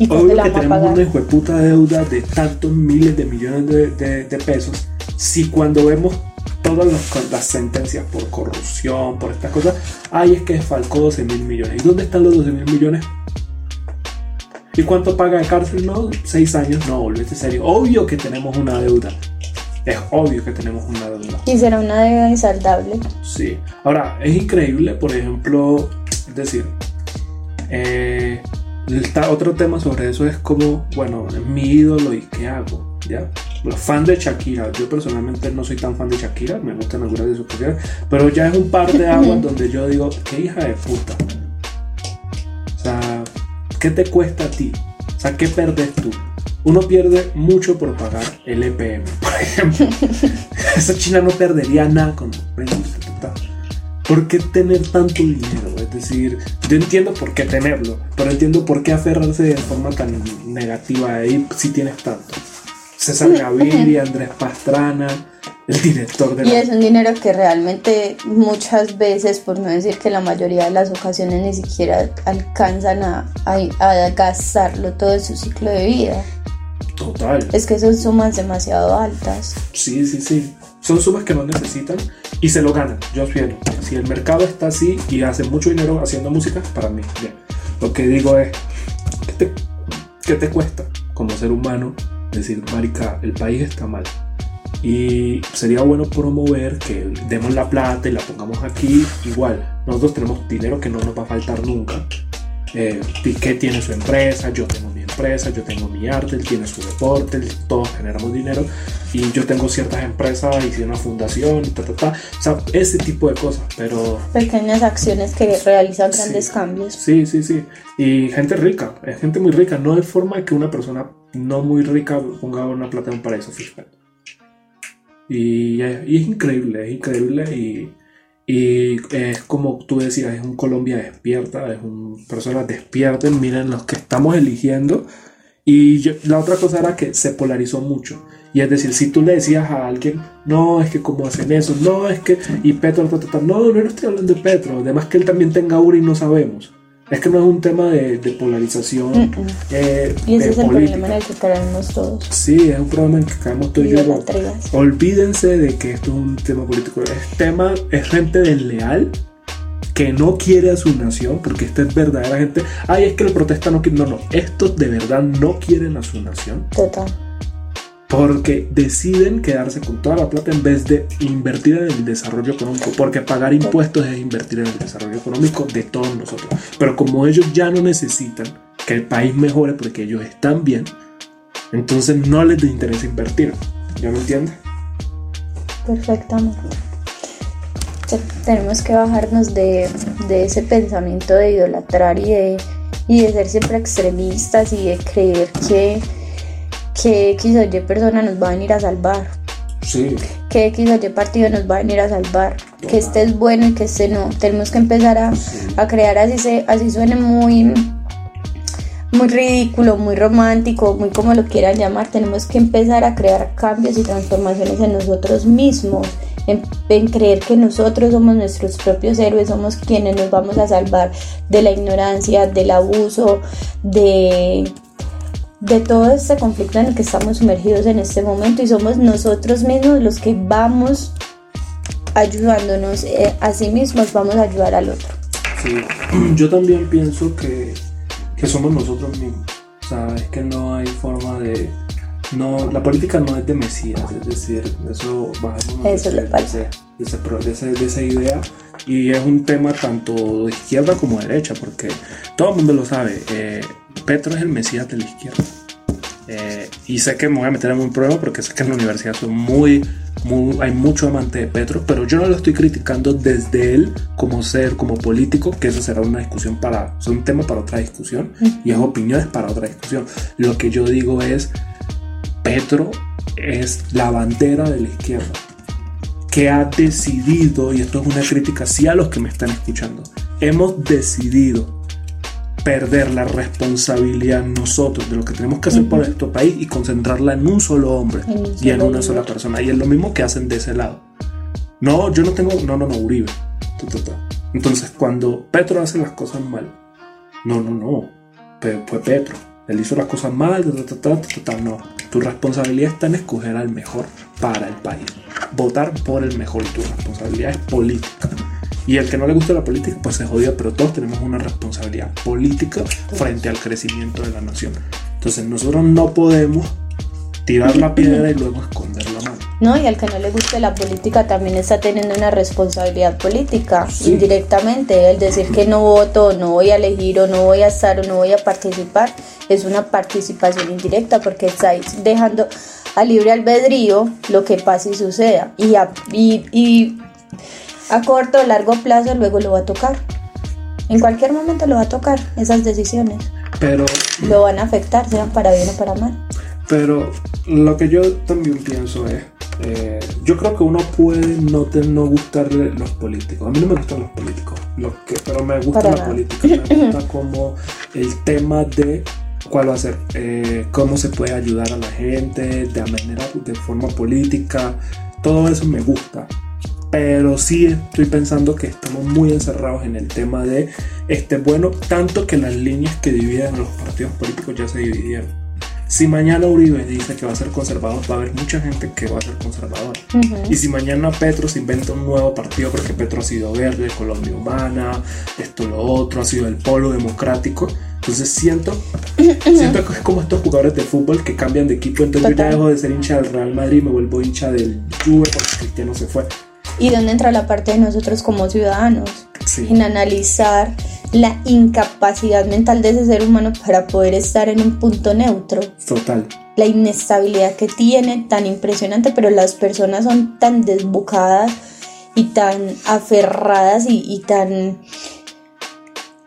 Obvio que tenemos una de puta deuda de tantos miles de millones de, pesos. Si cuando vemos todas las, sentencias por corrupción, por estas cosas, ay, es que falcó 12 mil millones. ¿Y dónde están los 12 mil millones? ¿Y cuánto paga de cárcel? No, seis años. No, volvete serio. Obvio que tenemos una deuda. Es obvio que tenemos una deuda. Y será una deuda insaldable. Sí. Ahora, es increíble, por ejemplo, es decir, eh, otro tema sobre eso es como, bueno, mi ídolo y qué hago, ¿ya? Los fans de Shakira, yo personalmente no soy tan fan de Shakira, me gustan algunas de sus canciones, pero ya es un par de aguas donde yo digo, qué hija de puta. O sea, ¿qué te cuesta a ti? O sea, ¿qué perdes tú? Uno pierde mucho por pagar el EPM, por ejemplo. Esa China no perdería nada con ¿Por qué tener tanto dinero? Es decir, yo entiendo por qué tenerlo, pero entiendo por qué aferrarse de forma tan negativa ahí si tienes tanto. César Gaviria, Andrés Pastrana, el director de Y es un dinero que realmente muchas veces, por no decir que la mayoría de las ocasiones ni siquiera alcanzan a, a gastarlo todo en su ciclo de vida. Total. Es que son sumas demasiado altas. Sí, sí, sí. Son sumas que no necesitan y se lo ganan. Yo fiero. Si el mercado está así y hace mucho dinero haciendo música, para mí, bien. Lo que digo es, ¿qué te, qué te cuesta como ser humano decir, marica, el país está mal? Y sería bueno promover que demos la plata y la pongamos aquí. Igual, nosotros tenemos dinero que no nos va a faltar nunca. Eh, Piqué tiene su empresa, yo tengo empresa, yo tengo mi arte, él tiene su deporte, todos generamos dinero y yo tengo ciertas empresas, hice una fundación, ta, ta, ta. O sea, ese tipo de cosas, pero... Pequeñas acciones que realizan grandes cambios. Sí, sí, sí. Y gente rica, es gente muy rica. No hay forma de que una persona no muy rica ponga una plata en un paraíso fiscal. Y, y es increíble, es increíble y y es como tú decías, es un Colombia despierta, es un personas despierten, miren los que estamos eligiendo. Y la otra cosa era que se polarizó mucho. Y es decir, si tú le decías a alguien, no, es que como hacen eso, no, es que, y Petro, no, no, no estoy hablando de Petro, además que él también tenga URI y no sabemos. Es que no es un tema de, polarización. Eh, y ese es el problema en el que caemos todos. Sí, es un problema en el que caemos todos. Olvídense de que esto es un tema político. Es tema, es gente desleal que no quiere a su nación, porque esta es verdadera gente. Ay, es que el protesta no quiere. No, no, estos de verdad no quieren a su nación. Total porque deciden quedarse con toda la plata en vez de invertir en el desarrollo económico, porque pagar impuestos es invertir en el desarrollo económico de todos nosotros. Pero como ellos ya no necesitan que el país mejore porque ellos están bien, entonces no les interesa invertir. ¿Ya me entiendes? Perfectamente. tenemos que bajarnos de, de, ese pensamiento de idolatrar y de, y de ser siempre extremistas y de creer que que X o Y persona nos va a venir a salvar. Sí. Que X o Y partido nos va a venir a salvar. Que este es bueno y que este no. Tenemos que empezar a, a crear así, se, así suene muy muy ridículo, muy romántico, muy como lo quieran llamar, tenemos que empezar a crear cambios y transformaciones en nosotros mismos, en, en, creer que nosotros somos nuestros propios héroes, somos quienes nos vamos a salvar de la ignorancia, del abuso, de, de todo este conflicto en el que estamos sumergidos en este momento y somos nosotros mismos los que vamos ayudándonos eh, a sí mismos, vamos a ayudar al otro. Sí, yo también pienso que, que somos nosotros mismos. O sea, es que no hay forma de... No, la política no es de Mesías, es decir, eso bajamos eso de, de, de, esa idea y es un tema tanto de izquierda como de derecha, porque todo el mundo lo sabe, eh, Petro es el Mesías de la izquierda. Eh, y sé que me voy a meter en un problema porque sé que en la universidad son muy, muy, hay mucho amante de Petro, pero yo no lo estoy criticando desde él como ser, como político, que eso será una discusión para, es un tema para otra discusión y es opiniones para otra discusión. Lo que yo digo es, Petro es la bandera de la izquierda que ha decidido, y esto es una crítica sí a los que me están escuchando, hemos decidido perder la responsabilidad nosotros de lo que tenemos que hacer por nuestro país y concentrarla en un solo hombre y en una sola persona. Y es lo mismo que hacen de ese lado. No, yo no tengo, no, no, no, Uribe. Entonces, cuando Petro hace las cosas mal, no, no, no, fue Petro. Él hizo las cosas mal, no. Tu responsabilidad está en escoger al mejor para el país. Votar por el mejor. Tu responsabilidad es política. Y el que no le gusta la política, pues se jodió, pero todos tenemos una responsabilidad política frente al crecimiento de la nación. Entonces nosotros no podemos tirar la piedra y luego esconder la mano. No, y al que no le guste la política también está teniendo una responsabilidad política indirectamente. El decir que no voto, no voy a elegir o no voy a estar o no voy a participar es una participación indirecta porque estáis dejando a libre albedrío lo que pase y suceda. Y y, y a corto o largo plazo luego lo va a tocar. En cualquier momento lo va a tocar esas decisiones. Pero lo van a afectar, sean para bien o para mal. Pero lo que yo también pienso es, eh, yo creo que uno puede no, no gustarle los políticos. A mí no me gustan los políticos, lo que, pero me gusta la política. Me gusta como el tema de cuál va a ser, eh, cómo se puede ayudar a la gente de manera, de forma política. Todo eso me gusta pero sí estoy pensando que estamos muy encerrados en el tema de este bueno, tanto que las líneas que dividen los partidos políticos ya se dividieron. Si mañana Uribe dice que va a ser conservador, va a haber mucha gente que va a ser conservador. Y si mañana Petro se inventa un nuevo partido, porque Petro ha sido verde, Colombia humana, esto, lo otro, ha sido el polo democrático. Entonces siento, siento que es como estos jugadores de fútbol que cambian de equipo. Entonces yo ya dejo de ser hincha del Real Madrid y me vuelvo hincha del Juve porque Cristiano se fue. ¿Y dónde entra la parte de nosotros como ciudadanos? En analizar la incapacidad mental de ese ser humano para poder estar en un punto neutro. Total. La inestabilidad que tiene, tan impresionante, pero las personas son tan desbocadas y tan aferradas y, tan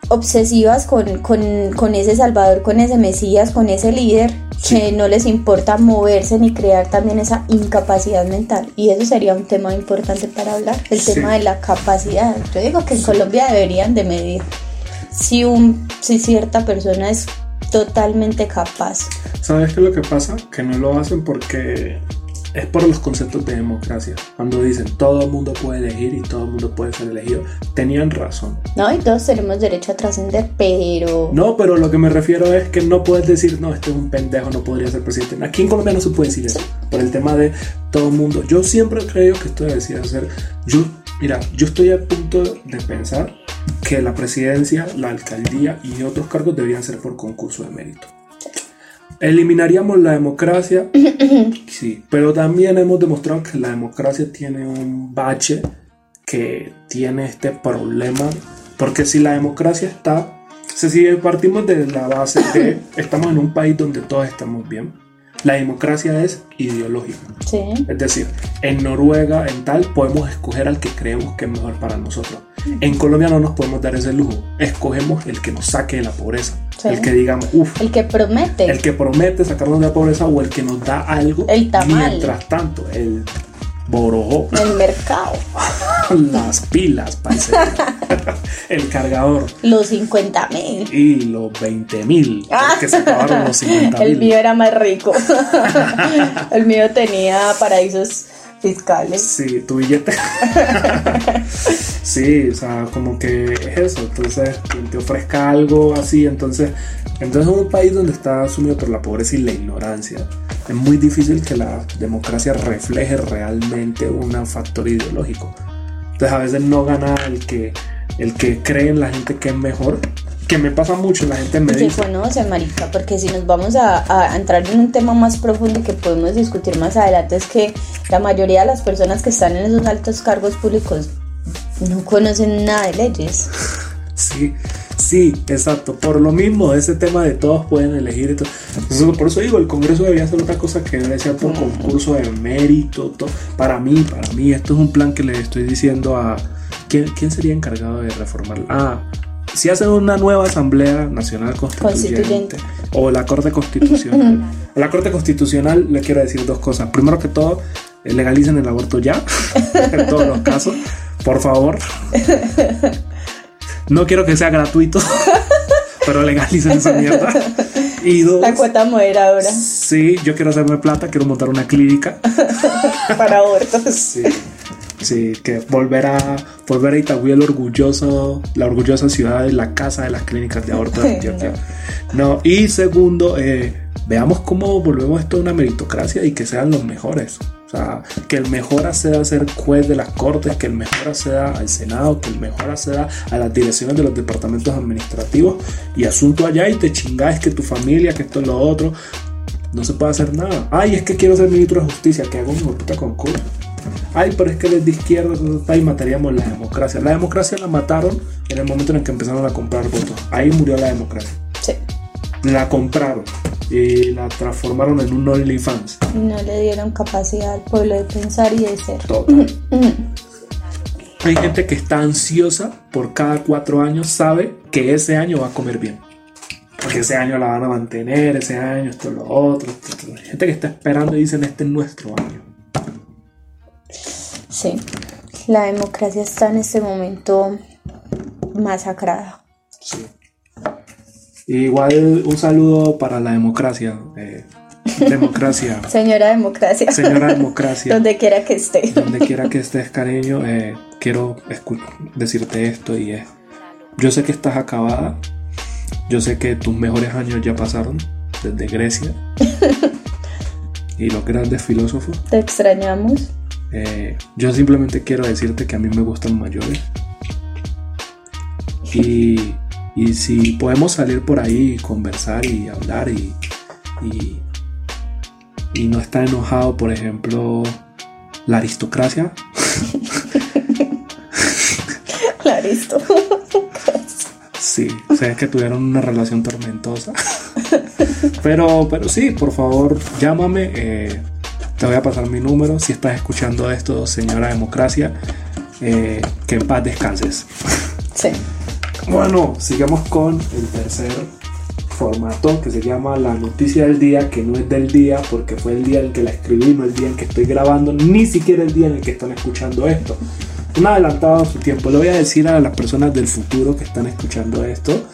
obsesivas con, con, ese Salvador, con ese Mesías, con ese líder, que no les importa moverse ni crear también esa incapacidad mental. Y eso sería un tema importante para hablar, el tema de la capacidad. Yo digo que en Colombia deberían de medir si, un, si cierta persona es totalmente capaz. ¿Sabes qué es lo que pasa? Que no lo hacen porque es por los conceptos de democracia. Cuando dicen todo el mundo puede elegir y todo el mundo puede ser elegido, tenían razón. No, y todos tenemos derecho a trascender, pero... No, pero lo que me refiero es que no puedes decir, no, este es un pendejo, no podría ser presidente. Aquí en Colombia no se puede decir eso, por el tema de todo el mundo. Yo siempre creo que esto debería ser... Yo, mira, yo estoy a punto de pensar que la presidencia, la alcaldía y otros cargos deberían ser por concurso de mérito. Eliminaríamos la democracia, sí, pero también hemos demostrado que la democracia tiene un bache que tiene este problema, porque si la democracia está, si partimos de la base de estamos en un país donde todos estamos bien, la democracia es ideológica. Sí. Es decir, en Noruega, en tal, podemos escoger al que creemos que es mejor para nosotros. En Colombia no nos podemos dar ese lujo. Escogemos el que nos saque de la pobreza. El que digamos, uff. El que promete. El que promete sacarnos de la pobreza o el que nos da algo. El tamal. Mientras tanto, el borojó. El mercado. Las pilas, parece. el cargador. Los 50 mil. Y los 20 mil. Que se acabaron los 50 mil. El mío era más rico. el mío tenía paraísos fiscales. Sí, tu billete. sí, o sea, como que es eso. Entonces, quien te ofrezca algo así, entonces, entonces es un país donde está sumido por la pobreza y la ignorancia. Es muy difícil que la democracia refleje realmente un factor ideológico. Entonces a veces no gana el que, el que cree en la gente que es mejor, que me pasa mucho, la gente me dice. Se conoce, marica, porque si nos vamos a, a, entrar en un tema más profundo que podemos discutir más adelante, es que la mayoría de las personas que están en esos altos cargos públicos no conocen nada de leyes. Sí, Sí, exacto. Por lo mismo, ese tema de todos pueden elegir. Y todo. por eso digo, el Congreso debería ser otra cosa que debe ser por concurso de mérito. Todo. Para mí, para mí, esto es un plan que le estoy diciendo a... ¿Quién, quién sería encargado de reformar? Ah, si hacen una nueva Asamblea Nacional Constituyente o la Corte Constitucional. a la Corte Constitucional le quiero decir dos cosas. Primero que todo, eh, legalicen el aborto ya, en todos los casos, por favor. No quiero que sea gratuito, pero legalicen esa mierda. Y dos, la cuota moderadora. Sí, yo quiero hacerme plata, quiero montar una clínica. Para abortos. Sí. Sí, que volver a, volver a Itagüí el orgulloso, la orgullosa ciudad de la casa de las clínicas de aborto de Antioquia. No, y segundo, eh, veamos cómo volvemos esto a una meritocracia y que sean los mejores. O sea, que el mejor acceda a ser juez de las cortes, que el mejor acceda al Senado, que el mejor acceda a las direcciones de los departamentos administrativos y asunto allá y te chingáis que tu familia, que esto es lo otro. No se puede hacer nada. Ay, es que quiero ser ministro de justicia, que hago un puta concurso. Ay, pero es que desde izquierda y mataríamos la democracia. La democracia la mataron en el momento en el que empezaron a comprar votos. Ahí murió la democracia. Sí. La compraron y la transformaron en un OnlyFans. No le dieron capacidad al pueblo de pensar y de ser. Hay gente que está ansiosa por cada cuatro años, sabe que ese año va a comer bien. Porque ese año la van a mantener, ese año, esto, lo otro. Hay gente que está esperando y dicen, este es nuestro año. Sí, la democracia está en este momento masacrada. Sí. Igual un saludo para la democracia. Eh, democracia. Señora democracia. Señora democracia. Donde quiera que esté. Donde quiera que estés, cariño. Eh, quiero decirte esto y es, yo sé que estás acabada. Yo sé que tus mejores años ya pasaron desde Grecia. y los grandes filósofos. Te extrañamos. Eh, yo simplemente quiero decirte que a mí me gustan mayores. Y, y si podemos salir por ahí y conversar y hablar y, y, y no estar enojado, por ejemplo, la aristocracia. la aristocracia. Sí, sé que tuvieron una relación tormentosa. Pero, pero sí, por favor, llámame. Eh, te voy a pasar mi número. Si estás escuchando esto, señora democracia, eh, que en paz descanses. Sí. Bueno, sigamos con el tercer formato que se llama la noticia del día, que no es del día porque fue el día en que la escribí, no el día en que estoy grabando, ni siquiera el día en el que están escuchando esto. Un adelantado a su tiempo. Le voy a decir a las personas del futuro que están escuchando esto.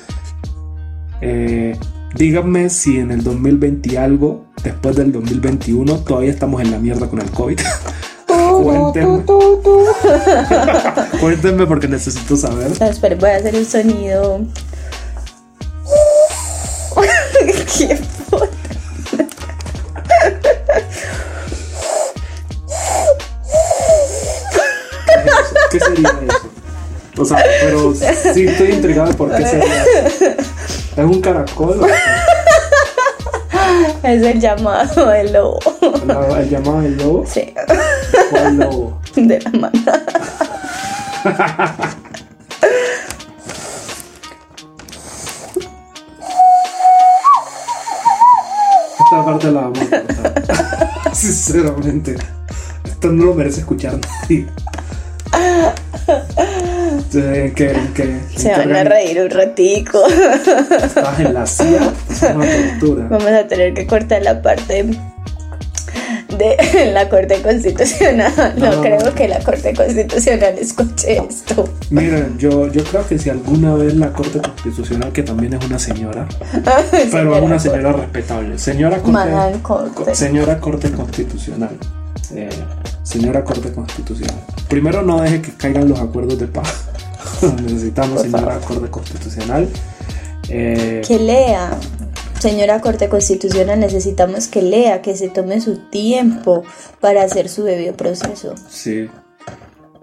Eh, díganme si en el 2020 algo después del 2021 todavía estamos en la mierda con el COVID. Cuéntenme. Cuéntenme porque necesito saber. Espera, voy a hacer el sonido. Qué puta. ¿Qué sería eso? O sea, pero sí estoy intrigado por qué sería eso. ¿Es un caracol? Es el llamado del lobo. ¿El, llamado del lobo? Sí. ¿Cuál lobo? De la manada. Esta parte la vamos a cortar. Sinceramente. Esto no lo merece escuchar nadie. Que, Se van a reír un ratico. Estás en la CIA, es una tortura. Vamos a tener que cortar la parte de la Corte Constitucional. No, creo que la Corte Constitucional escuche esto. Miren, yo, yo creo que si alguna vez la Corte Constitucional, que también es una señora, pero es una señora respetable, señora Corte, Señora Corte Constitucional. Eh, señora Corte Constitucional. Primero no deje que caigan los acuerdos de paz. Necesitamos, señora Corte Constitucional. Eh, que lea. Señora Corte Constitucional, necesitamos que lea, que se tome su tiempo para hacer su debido proceso. Sí.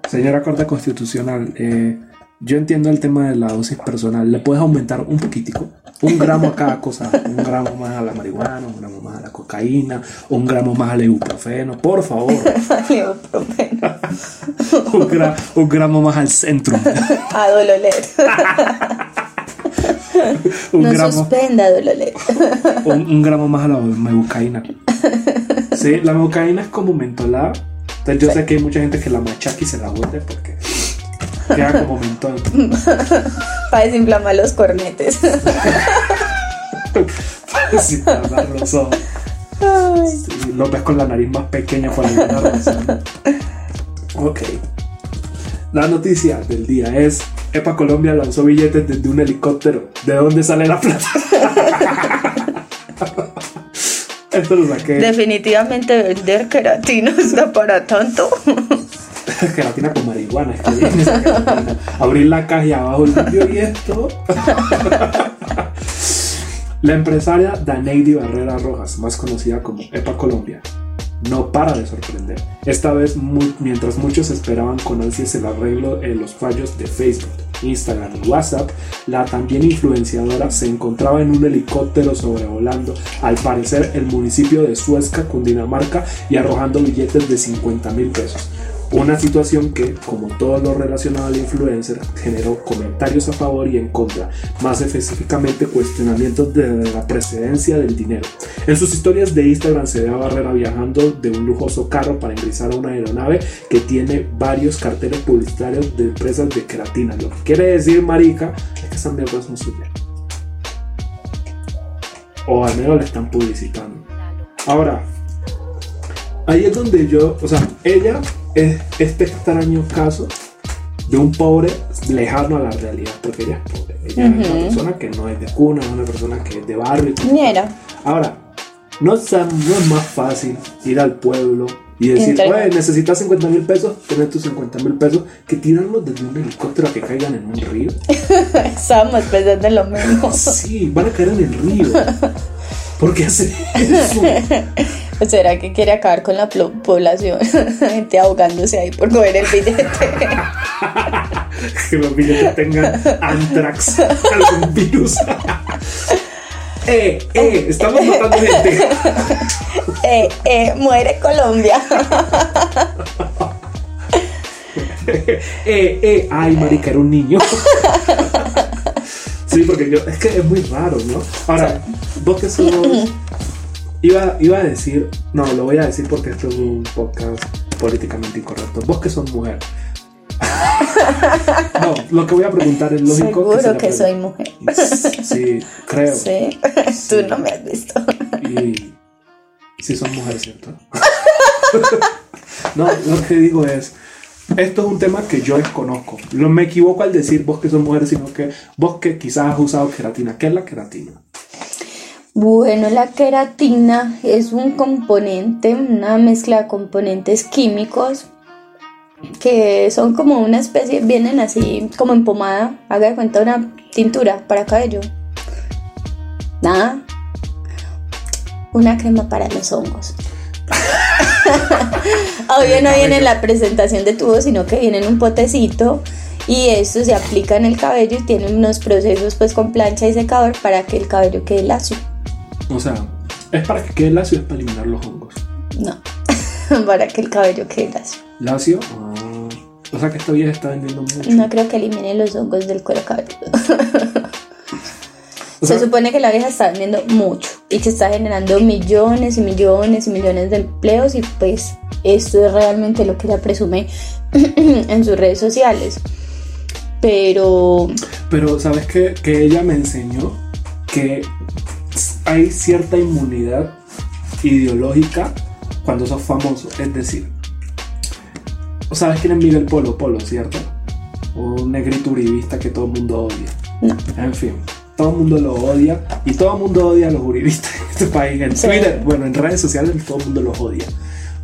Señora Corte Constitucional, eh, yo entiendo el tema de la dosis personal. ¿Le puedes aumentar un poquitico? Un gramo a cada cosa. Un gramo más a la marihuana, un gramo más a la cocaína, un gramo más al ibuprofeno. Por favor. un, gramo más al centro. a dololer. un no gramo, suspenda, Dolores. un, un, gramo más a la mebucaína. Sí, la mebucaína es como mentolada. Entonces yo sé que hay mucha gente que la machaca y se la vuelve porque queda como mentol. Para desinflamar los cornetes. para los ojos. lo ves con la nariz más pequeña por alguna razón. Ok. La noticia del día es: EPA Colombia lanzó billetes desde un helicóptero. ¿De dónde sale la plata? Esto lo saqué. Definitivamente vender queratina está para tanto. Queratina con marihuana. Es que Abrir la caja y abajo el vídeo y esto. la empresaria Daneidi Barrera Rojas, más conocida como EPA Colombia, no para de sorprender. Esta vez, mientras muchos esperaban con ansias el arreglo en los fallos de Facebook, Instagram y WhatsApp, la también influenciadora se encontraba en un helicóptero sobrevolando, al parecer, el municipio de Suezca, Cundinamarca, y arrojando billetes de 50 mil pesos. Una situación que, como todo lo relacionado al influencer, generó comentarios a favor y en contra, más específicamente cuestionamientos de la precedencia del dinero. En sus historias de Instagram se ve a Barrera viajando de un lujoso carro para ingresar a una aeronave que tiene varios carteles publicitarios de empresas de queratina. Lo que quiere decir, marica, es que esas mierdas son suyas. O al menos la están publicitando. Ahora, ahí es donde yo, o sea, ella es este extraño caso de un pobre lejano a la realidad, porque ella es pobre. Ella es una persona que no es de cuna, es una persona que es de barrio. Ahora, no es, no es más fácil ir al pueblo y decir, oye, necesitas 50 mil pesos, tener tus 50 mil pesos, que tirarlos desde un helicóptero a que caigan en un río. Estamos pensando en lo mismo. Sí, van a caer en el río. ¿Por qué hace eso? ¿Será que quiere acabar con la población? Gente ahogándose ahí por coger el billete. que los billetes tengan antrax, algún virus. eh, eh, estamos matando gente. eh, eh, muere Colombia. eh, eh, ay, marica, era un niño. sí, porque yo, es que es muy raro, ¿no? Ahora, vos que sos Iba, iba a decir, no, lo voy a decir porque esto es un podcast políticamente incorrecto. Vos que sos mujer. no, lo que voy a preguntar es lógico. Seguro que, soy mujer. Sí, creo. Sí, tú no me has visto. Y sí son mujeres, ¿cierto? no, lo que digo es, esto es un tema que yo desconozco. No me equivoco al decir vos que sos mujer, sino que vos que quizás has usado queratina. ¿Qué es la queratina? Bueno, la queratina es un componente, una mezcla de componentes químicos que son como una especie, vienen así como en pomada, haga de cuenta una tintura para cabello. Nada. Una crema para los hongos. Obvio no viene en la presentación de tubo, sino que viene en un potecito y esto se aplica en el cabello y tiene unos procesos pues con plancha y secador para que el cabello quede lacio. O sea, ¿es para que quede lacio o es para eliminar los hongos? No, para que el cabello quede lacio. ¿Lacio? Ah, o sea que esta vieja está vendiendo mucho. No creo que elimine los hongos del cuero cabelludo. Se supone que la vieja está vendiendo mucho y que está generando millones y millones y millones de empleos y pues esto es realmente lo que ella presume en sus redes sociales. Pero... Pero, ¿sabes qué? Que ella me enseñó que hay cierta inmunidad ideológica cuando sos famoso. Es decir, ¿sabes quién es Miguel Polo? Polo, ¿cierto? Un negrito uribista que todo el mundo odia. No. En fin, todo el mundo lo odia y todo el mundo odia a los uribistas en este país. En Twitter, bueno, en redes sociales todo el mundo los odia.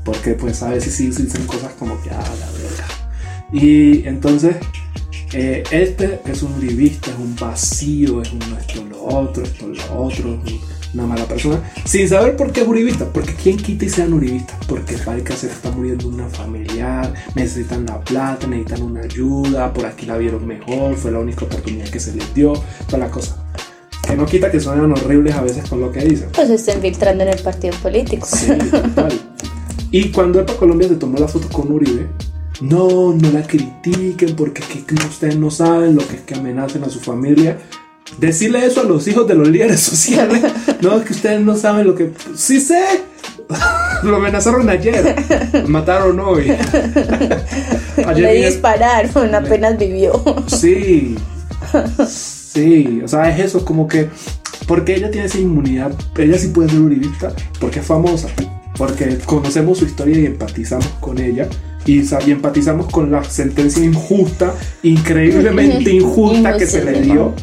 Porque pues a veces sí dicen cosas como que, ah, la verga. Y entonces, eh, este es un uribista, es un vacío, es un esto, lo otro, esto, lo otro, una mala persona, sin saber por qué es uribista, porque quién quita y sean uribistas, porque que se está muriendo una familiar, necesitan la plata, necesitan una ayuda, por aquí la vieron mejor, fue la única oportunidad que se les dio, toda la cosa. Que no quita que suenan horribles a veces con lo que dicen. Pues se están filtrando en el partido político. Sí, total. Y cuando EPA Colombia se tomó la foto con Uribe, no, no la critiquen porque ustedes no saben lo que es que amenacen a su familia. Decirle eso a los hijos de los líderes sociales. no, es que ustedes no saben lo que. Sí sé. lo amenazaron ayer. Mataron hoy. ayer Le dispararon, apenas vivió. sí. Sí. O sea, es eso, como que. Porque ella tiene esa inmunidad. Ella sí puede ser uribista. Porque es famosa. Porque conocemos su historia y empatizamos con ella y, empatizamos con la sentencia injusta, increíblemente injusta que se le dio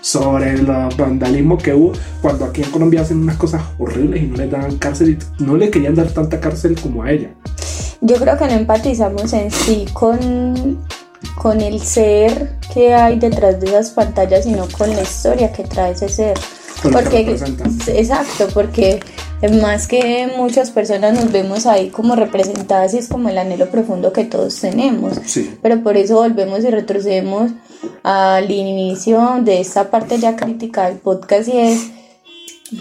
sobre el vandalismo que hubo cuando aquí en Colombia hacen unas cosas horribles y no le dan cárcel y no le querían dar tanta cárcel como a ella. Yo creo que no empatizamos en sí con, con el ser que hay detrás de esas pantallas, sino con la historia que trae ese ser. porque, exacto, porque más que muchas personas nos vemos ahí como representadas y es como el anhelo profundo que todos tenemos. Pero por eso volvemos y retrocedemos al inicio de esta parte ya crítica del podcast y es,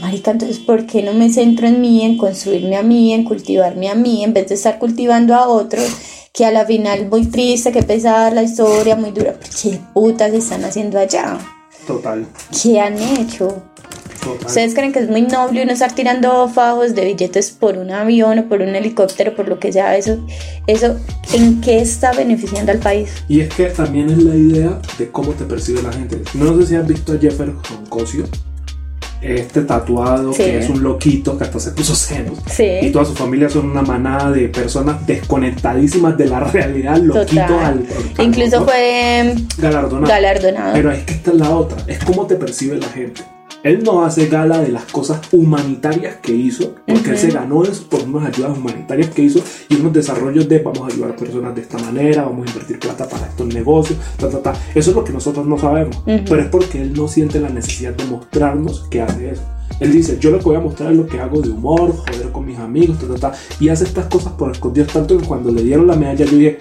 Marica, entonces, ¿por qué no me centro en mí, en construirme a mí, en cultivarme a mí, en vez de estar cultivando a otros? Que a la final muy triste, que pesar la historia, muy dura. ¿Qué putas están haciendo allá? Total. ¿Qué han hecho? ¿Ustedes creen que es muy noble uno estar tirando fajos de billetes por un avión o por un helicóptero, por lo que sea? Eso, eso ¿en qué está beneficiando al país? Y es que también es la idea de cómo te percibe la gente. No sé si has visto a Jeffer Cosio este tatuado que es un loquito que hasta se puso senos. Y toda su familia son una manada de personas desconectadísimas de la realidad loquito al, incluso fue galardonado. galardonado. Pero es que esta es la otra. Es cómo te percibe la gente él no hace gala de las cosas humanitarias que hizo, porque él se ganó eso por unas ayudas humanitarias que hizo y unos desarrollos de vamos a ayudar a personas de esta manera, vamos a invertir plata para estos negocios, ta, ta, ta. Eso es lo que nosotros no sabemos, pero es porque él no siente la necesidad de mostrarnos que hace eso. Él dice, yo lo que voy a mostrar es lo que hago de humor, joder con mis amigos, ta, ta, y hace estas cosas por escondidas tanto que cuando le dieron la medalla yo dije,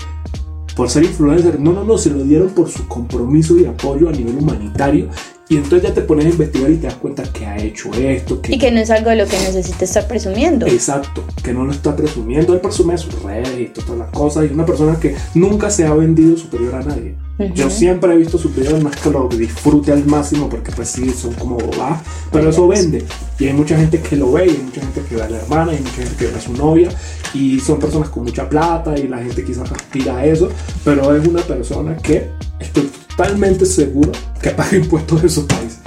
por ser influencer, no, no, no, se lo dieron por su compromiso y apoyo a nivel humanitario y entonces ya te pones a investigar y te das cuenta que ha hecho esto. Que... Y que no es algo de lo que necesita estar presumiendo. Exacto, que no lo está presumiendo. Él presume sus redes y todas las cosas. Y una persona que nunca se ha vendido superior a nadie. Yo siempre he visto superior, más que lo disfrute al máximo, porque pues sí, son como bobas, pero eso vende. Y hay mucha gente que lo ve, y hay mucha gente que ve a la hermana, y hay mucha gente que ve a su novia, y son personas con mucha plata, y la gente quizás aspira a eso, pero es una persona que estoy totalmente seguro que paga impuestos en su país.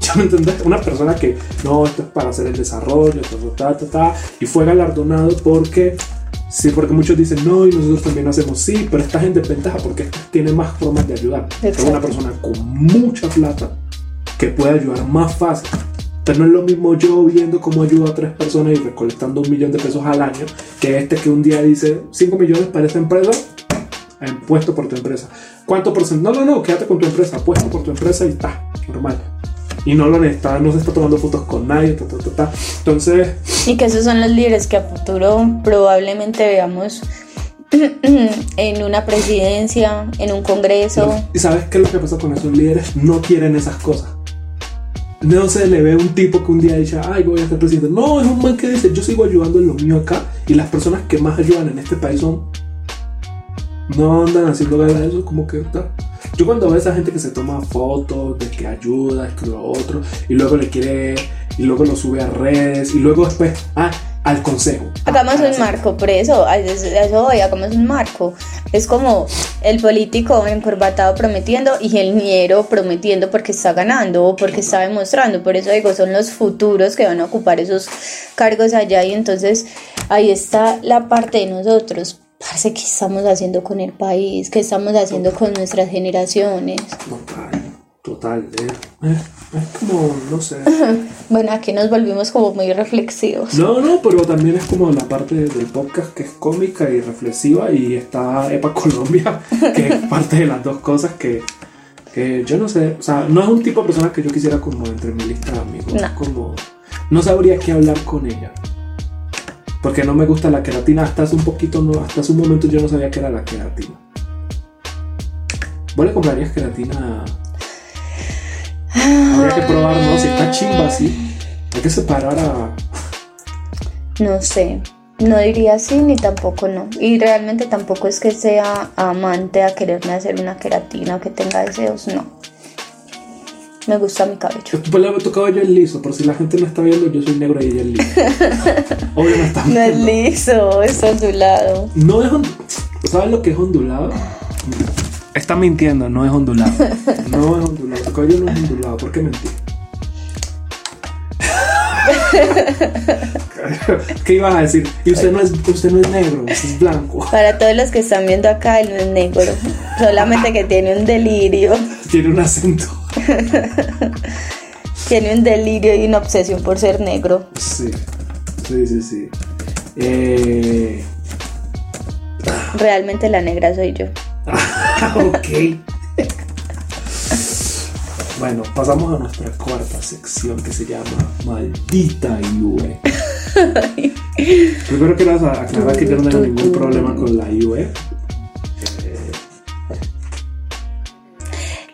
¿Ya me entendés? Una persona que no, esto es para hacer el desarrollo, ta, ta, ta, y fue galardonado porque, sí, porque muchos dicen, no, y nosotros también hacemos, sí, pero esta gente ventaja porque tiene más formas de ayudar. Es una persona con mucha plata que puede ayudar más fácil. Pero no es lo mismo yo viendo cómo ayudo a tres personas y recolectando un millón de pesos al año que este que un día dice 5 millones para esta empresa, puesto por tu empresa. ¿Cuánto por ciento? No, no, no, quédate con tu empresa, puesto por tu empresa y está, normal. Y no lo necesita, no se está tomando fotos con nadie, ta, ta, ta, Entonces. Y que esos son los líderes que a futuro probablemente veamos en una presidencia, en un congreso. ¿Y sabes qué es lo que pasa con esos líderes? No quieren esas cosas. No se le ve un tipo que un día dice, ay, voy a ser presidente. No, es un man que dice, yo sigo ayudando en lo mío acá y las personas que más ayudan en este país son no andan haciendo gala de eso, como que está. Yo cuando veo a esa gente que se toma fotos de que ayuda, y lo otro, y luego le quiere, y luego lo sube a redes, y luego después, ah, al consejo. Hagamos un marco, por eso, eso voy, hagamos un marco. Es como el político encorbatado prometiendo y el niero prometiendo porque está ganando o porque está demostrando. Por eso digo, son los futuros que van a ocupar esos cargos allá y entonces ahí está la parte de nosotros Parece ¿qué estamos haciendo con el país? ¿Qué estamos haciendo con nuestras generaciones? Total, total. Eh, eh, es como, no sé. bueno, aquí nos volvimos como muy reflexivos. No, no, pero también es como la parte del podcast que es cómica y reflexiva y está Epa Colombia, que es parte de las dos cosas que, que yo no sé, o sea, no es un tipo de persona que yo quisiera como entre mi lista de amigos. No. Como, no sabría qué hablar con ella porque no me gusta la queratina. Hasta hace un poquito, no, hasta hace un momento yo no sabía que era la queratina. ¿Vos le comprarías queratina? Habría que probar, ¿no? Si está chimba así, hay que separar a. No sé. No diría sí ni tampoco no. Y realmente tampoco es que sea amante a quererme hacer una queratina o que tenga deseos, no. Me gusta mi cabello. Pues tu cabello es liso, por si la gente no está viendo, yo soy negro y ella es liso. Obvio no está No es liso, es ondulado. No es ondulado. ¿Sabes lo que es ondulado? Está mintiendo, no es ondulado. No es ondulado. Tu cabello no es ondulado. ¿Por qué mentir? ¿Qué ibas a decir? Y usted no es, usted no es negro, usted es blanco. Para todos los que están viendo acá, él no es negro. Solamente que tiene un delirio. Tiene un acento. tiene un delirio y una obsesión por ser negro. Sí, sí, sí, sí. Eh... Realmente la negra soy yo. ok. Bueno, pasamos a nuestra cuarta sección que se llama Maldita IUE. Primero quiero aclarar que yo no tengo ningún problema con la IUE.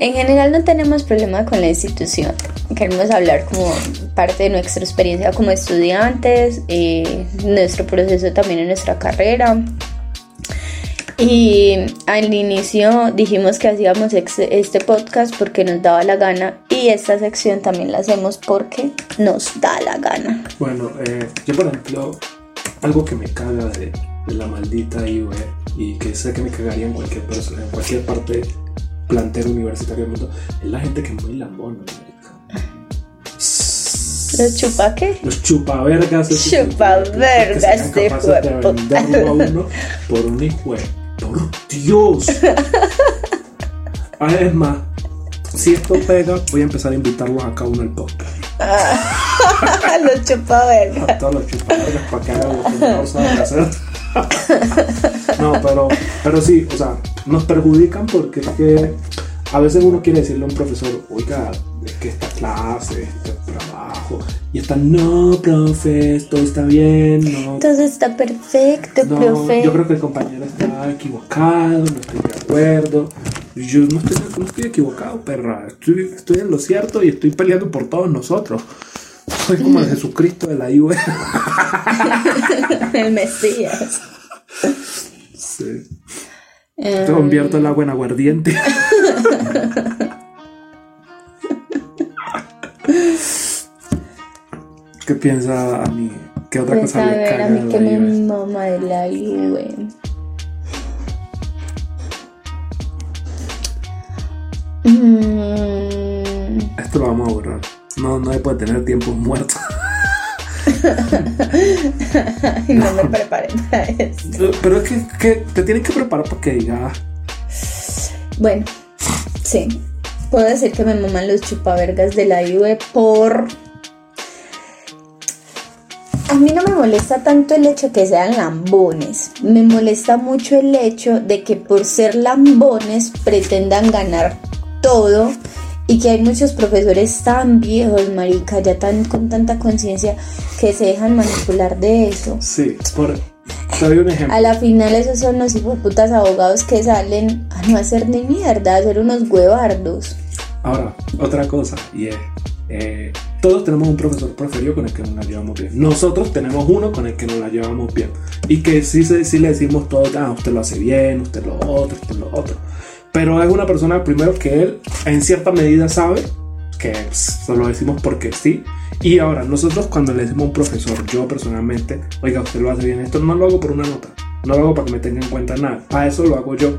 En general no tenemos problema con la institución. Queremos hablar como parte de nuestra experiencia como estudiantes, eh, nuestro proceso también en nuestra carrera. Y al inicio dijimos que hacíamos este podcast porque nos daba la gana y esta sección también la hacemos porque nos da la gana. Bueno, eh, yo por ejemplo, algo que me caga de, la maldita IUE y que sé que me cagaría en cualquier en cualquier parte plantero universitario del mundo, es la gente que es muy lambón, ¿Los chupa qué? Los chupavergas. Chupavergas de uno por un hijo por Dios. Ah, es más, si esto pega, voy a empezar a invitarlos a cada uno al podcast. los chupavergas. A todos los chupavergas para que hagan lo que no saben hacer. no, pero, pero sí, o sea, nos perjudican porque es que a veces uno quiere decirle a un profesor, oiga, es que esta clase, este trabajo, y está, no, profe, todo está bien, no. Todo está perfecto, no, profe. Yo creo que el compañero está equivocado, no estoy de acuerdo. Yo no estoy, no estoy equivocado, perra. Estoy, estoy en lo cierto y estoy peleando por todos nosotros. Soy como el Jesucristo de la IUE. el Mesías. Sí. Te convierto el agua en aguardiente. ¿Qué piensa a mí? ¿Qué otra pues cosa a le ver, caga a mí de que la me IUE? mama de la IUE. Mm, Esto lo vamos a borrar. No, no se puede tener tiempos muertos. no me preparé para eso. Pero es que, que te tienes que preparar para que diga. Bueno, sí. Puedo decir que me maman los chupavergas de la IUE por... A mí no me molesta tanto el hecho que sean lambones. Me molesta mucho el hecho de que por ser lambones pretendan ganar todo y que hay muchos profesores tan viejos, marica, ya tan con tanta conciencia que se dejan manipular de eso. Sí, por. Doy un ejemplo. A la final esos son los putas abogados que salen a no hacer ni mierda, a hacer unos huevardos. Ahora, otra cosa, y es. eh, todos tenemos un profesor preferido con el que nos la llevamos bien. Nosotros tenemos uno con el que nos la llevamos bien. Y que sí, se- sí le decimos todo, ah, usted lo hace bien, usted lo otro, usted lo otro. Pero es una persona, primero, que él en cierta medida sabe que se lo decimos porque sí. Y ahora, nosotros cuando le decimos a un profesor, yo personalmente, oiga, usted lo hace bien, esto no lo hago por una nota, no lo hago para que me tenga en cuenta nada, para eso lo hago yo,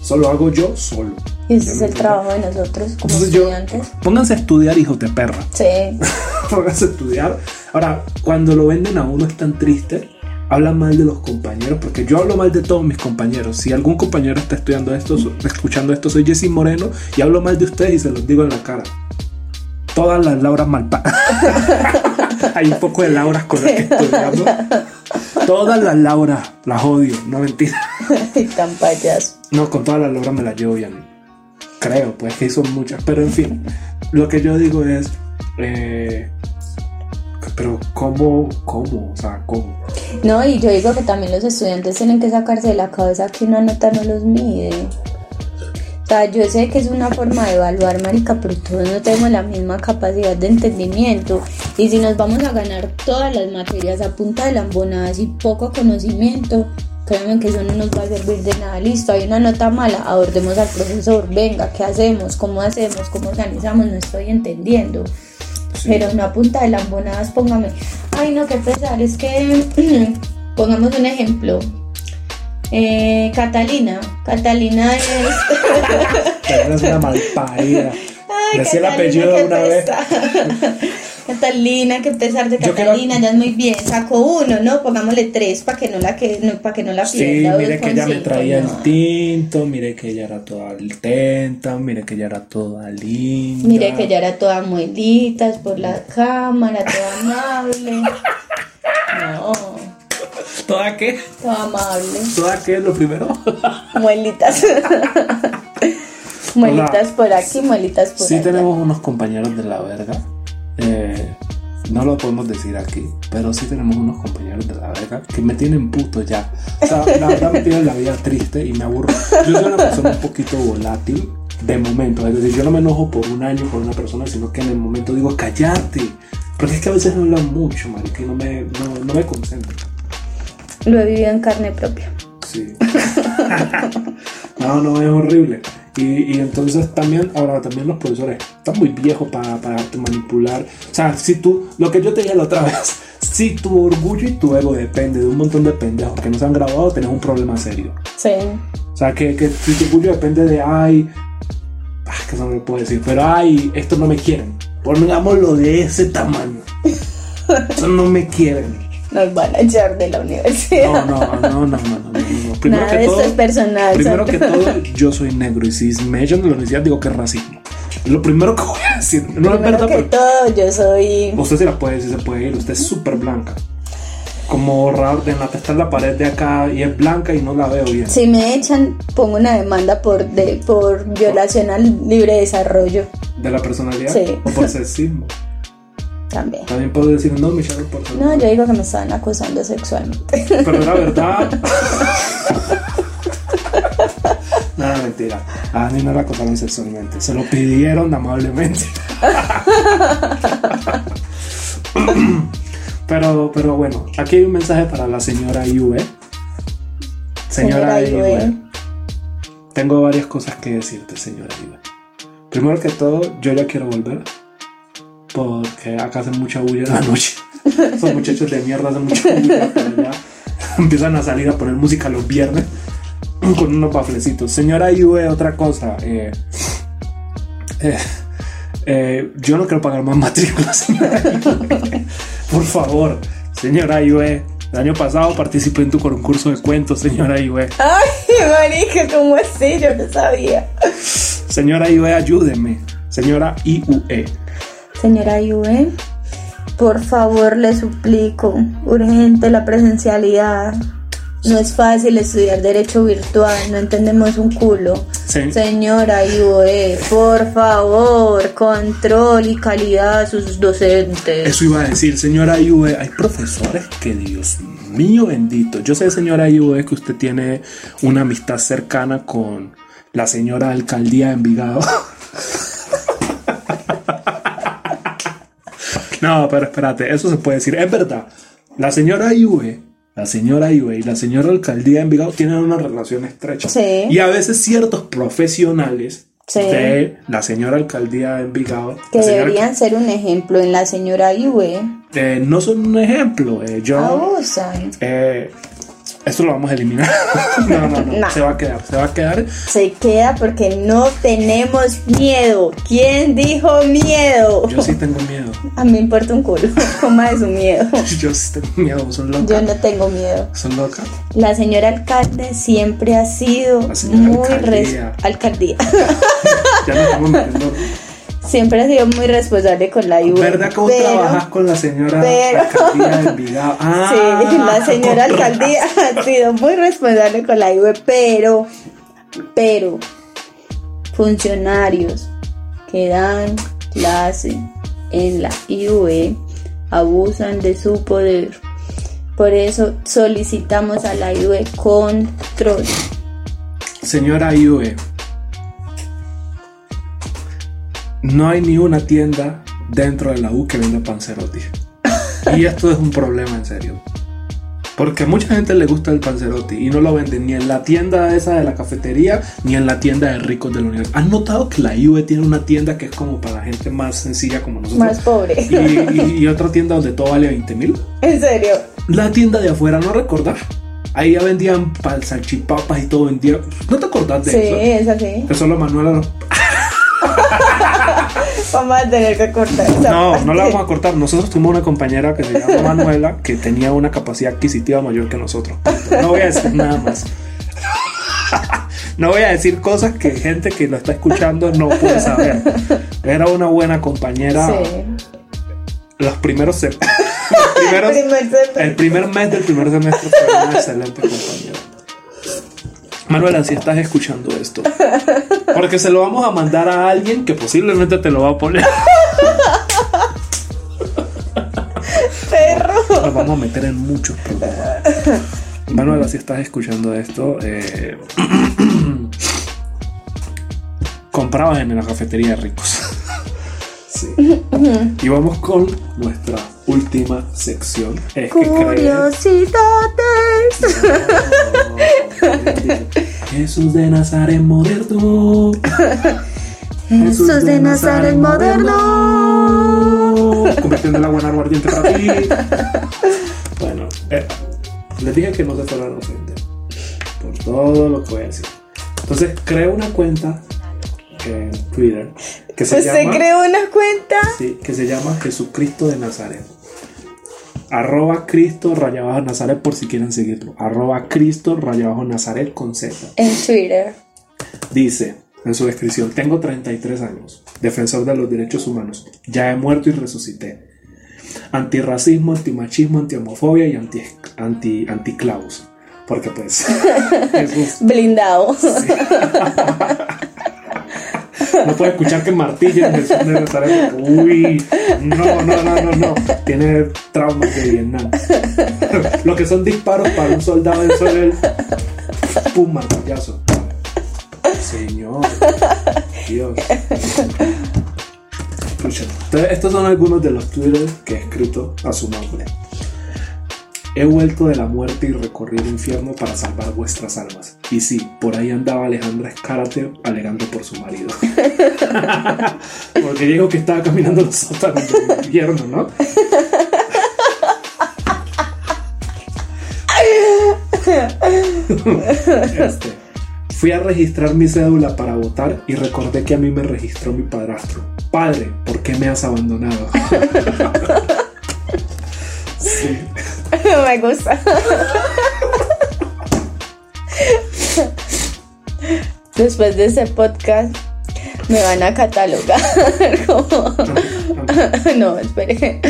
eso lo hago yo solo. Y ese es el trabajo de nosotros como Entonces yo, estudiantes. pónganse a estudiar, hijos de perra, Sí, pónganse a estudiar. Ahora, cuando lo venden a uno es tan triste, hablan mal de los compañeros, porque yo hablo mal de todos mis compañeros. Si algún compañero está estudiando esto, escuchando esto, soy Jessy Moreno y hablo mal de ustedes y se los digo en la cara. Todas las Lauras malpa. Hay un poco de Lauras con las que estudiamos. Todas las Lauras las odio, no mentira. tan payaso. No, con todas las Lauras me las llevo bien. Creo, pues que son muchas. Pero en fin, lo que yo digo es. eh, pero, ¿cómo? ¿Cómo? O sea, ¿cómo? No, y yo digo que también los estudiantes tienen que sacarse de la cabeza que una nota no los mide. O sea, yo sé que es una forma de evaluar, marica, pero todos no tenemos la misma capacidad de entendimiento. Y si nos vamos a ganar todas las materias a punta de lambonadas y poco conocimiento, Créanme que eso no nos va a servir de nada. Listo, hay una nota mala, abordemos al profesor. Venga, ¿qué hacemos? ¿Cómo hacemos? ¿Cómo organizamos? No estoy entendiendo. Pero no a punta de lambonadas, póngame. Ay, no, qué pesar. Es que, pongamos un ejemplo. Eh, Catalina. Catalina es. es una malparida. Decía el apellido una vez. Catalina, que pesar de Catalina, ya es muy bien. Sacó uno, ¿no? Pongámosle tres para que no la que no, para que no la pierda. Sí, mire que ella me traía el tinto, mire que ella era toda atenta, mire que ella era toda linda. Mire que ella era toda muelitas por la cámara, toda amable. No. ¿Toda qué? Toda amable. ¿Toda qué es lo primero? Muelitas. muelitas por aquí, muelitas por Sí tenemos unos compañeros de la verga eh, no lo podemos decir aquí, pero sí tenemos unos compañeros de la verga que me tienen puto ya. O sea, la verdad me tienen la vida triste y me aburro. Yo soy una persona un poquito volátil de momento. Es decir, yo no me enojo por un año por una persona, sino que en el momento digo, cállate. Porque es que a veces hablan mucho, marica, y no me, no, no me concentro. Lo he vivido en carne propia. Sí. no, no, es horrible. Y, entonces también, ahora también los profesores están muy viejos para, para manipular. O sea, si tú, lo que yo te dije la otra vez, si tu orgullo y tu ego depende de un montón de pendejos que no se han graduado, tenés un problema serio. Sí. O sea, que, que si tu orgullo depende de, ay, ah, que eso no me puedo decir, pero ay, esto no me quieren. Pongámoslo de ese tamaño. Eso no me quieren nos van a echar de la universidad. No, no, no, no, no, no. Primero que todo, es personal. Primero que todo, yo soy negro y si me echan de la universidad digo que es racismo. Lo primero que voy a decir. No es verdad, que todo, yo soy. Usted sí la puede decir, se puede ir. Usted es súper blanca. Como raro, de la está en la pared de acá y es blanca y no la veo bien. Si me echan, pongo una demanda por de, por violación al libre desarrollo. ¿De la personalidad? Sí. O por sexismo. También. También puedo decir, no, Michelle, por favor. No, yo digo que me estaban acusando sexualmente. Pero la verdad. Nada, mentira. A mí no la acosaron sexualmente. Se lo pidieron amablemente. pero, pero bueno, aquí hay un mensaje para la señora Iue. Señora, señora Tengo varias cosas que decirte, señora Iue. Primero que todo, yo ya quiero volver porque acá hacen mucha bulla en la noche. Son muchachos de mierda hacen mucha bulla, pero ya empiezan a salir a poner música los viernes con unos baflecitos. Señora Iue, otra cosa. Eh, eh, eh, yo no quiero pagar más matrícula, señora Por favor, señora Iue. El año pasado participé en tu concurso de cuentos, señora Iue. Ay, marica, ¿cómo así? Yo no sabía. Señora Iue, ayúdeme. Señora IUE. Señora Yue, por favor le suplico, urgente la presencialidad. No es fácil estudiar derecho virtual, no entendemos un culo. Señora Yue, por favor, control y calidad a sus docentes. Eso iba a decir, señora Yue, hay profesores que Dios mío bendito. Yo sé, señora Yue, que usted tiene una amistad cercana con la señora alcaldía de Envigado. No, pero espérate, eso se puede decir. Es verdad. La señora Iue, la señora Iue y la señora alcaldía de Envigado tienen una relación estrecha. Sí. Y a veces ciertos profesionales de la señora alcaldía de Envigado. Que deberían ser un ejemplo en la señora Iue. Eh, no son un ejemplo. Eh, yo. Eh, esto lo vamos a eliminar. no, no, no, Se va a quedar, se va a quedar. Se queda porque no tenemos miedo. ¿Quién dijo miedo? Yo sí tengo miedo. A mí me importa un culo. Coma de su miedo. Yo sí tengo miedo, son locas. Yo no tengo miedo. Son locas. La señora alcalde siempre ha sido muy alcaldía. alcaldía. ya nos estamos metiendo siempre ha sido muy responsable con la IVA. ¿Verdad cómo trabajas con la señora alcaldía de Envigado? Ah, sí, la señora alcaldía ha sido muy responsable con la IVA, pero, pero, funcionarios que dan clase en la IUE abusan de su poder. Por eso solicitamos a la IUE control. Señora IUE, no hay ni una tienda dentro de la U que venda panzerotti. Y esto es un problema en serio. Porque a mucha gente le gusta el panzerotti y no lo venden ni en la tienda esa de la cafetería ni en la tienda de ricos de la universidad. ¿Han notado que la IUE tiene una tienda que es como para gente más sencilla como nosotros? Más pobre. Y, y- y otra tienda donde todo vale 20 mil. En serio. La tienda de afuera, ¿no recordás? Ahí ya vendían salchipapas y todo vendía. ¿No te acordás de Sí, eso? es así. Que solo Manuela Vamos a tener que cortar. esa No, parte. no la vamos a cortar. Nosotros tuvimos una compañera que se llama Manuela que tenía una capacidad adquisitiva mayor que nosotros. No voy a decir nada más. No voy a decir cosas que gente que lo está escuchando no puede saber. Era una buena compañera. Sí. Los primeros, los primeros- Primer semestre. el primer mes del primer semestre fue una excelente compañera. Manuela, si estás escuchando esto, porque se lo vamos a mandar a alguien que posiblemente te lo va a poner. Perro. Nos vamos a meter en muchos problemas. Manuela, si estás escuchando esto, eh, comprabas en la cafetería de ricos. Sí. Y vamos con nuestra última sección. Es que creer- Curiosidades. Jesús de Nazaret moderno. Jesús de Nazaret moderno. Convirtiendo el agua en agua ardiente para ti. Bueno, eh, les dije que no se fueran ofender por todo lo que voy a decir. Entonces, creo una cuenta en Twitter que se ¿Usted llama, creó una cuenta? sí, que se llama Jesucristo de Nazaret. Arroba Cristo raya bajo Nazaret por si quieren seguirlo. Arroba Cristo raya bajo Nazaret con Z. En Twitter. Dice en su descripción, tengo 33 años, defensor de los derechos humanos, ya he muerto y resucité. Antirracismo, antimachismo, antihomofobia y anti, anti, anticlavos. Porque pues Jesús Blindado. no puede escuchar que martillen de Uy, no, no, no, no, no. Tiene traumas de Vietnam. Lo que son disparos para un soldado eso es el pum martillazo. Señor, Dios. Entonces, estos son algunos de los twitters que he escrito a su nombre. He vuelto de la muerte y recorrí el infierno para salvar vuestras almas. Y sí, por ahí andaba Alejandra Escárate alegando por su marido. Porque dijo que estaba caminando los sótanos del infierno, ¿no? Este, Fui a registrar mi cédula para votar y recordé que a mí me registró mi padrastro. Padre, ¿por qué me has abandonado? sí. Me gusta. Después de ese podcast me van a catalogar como... No, espere.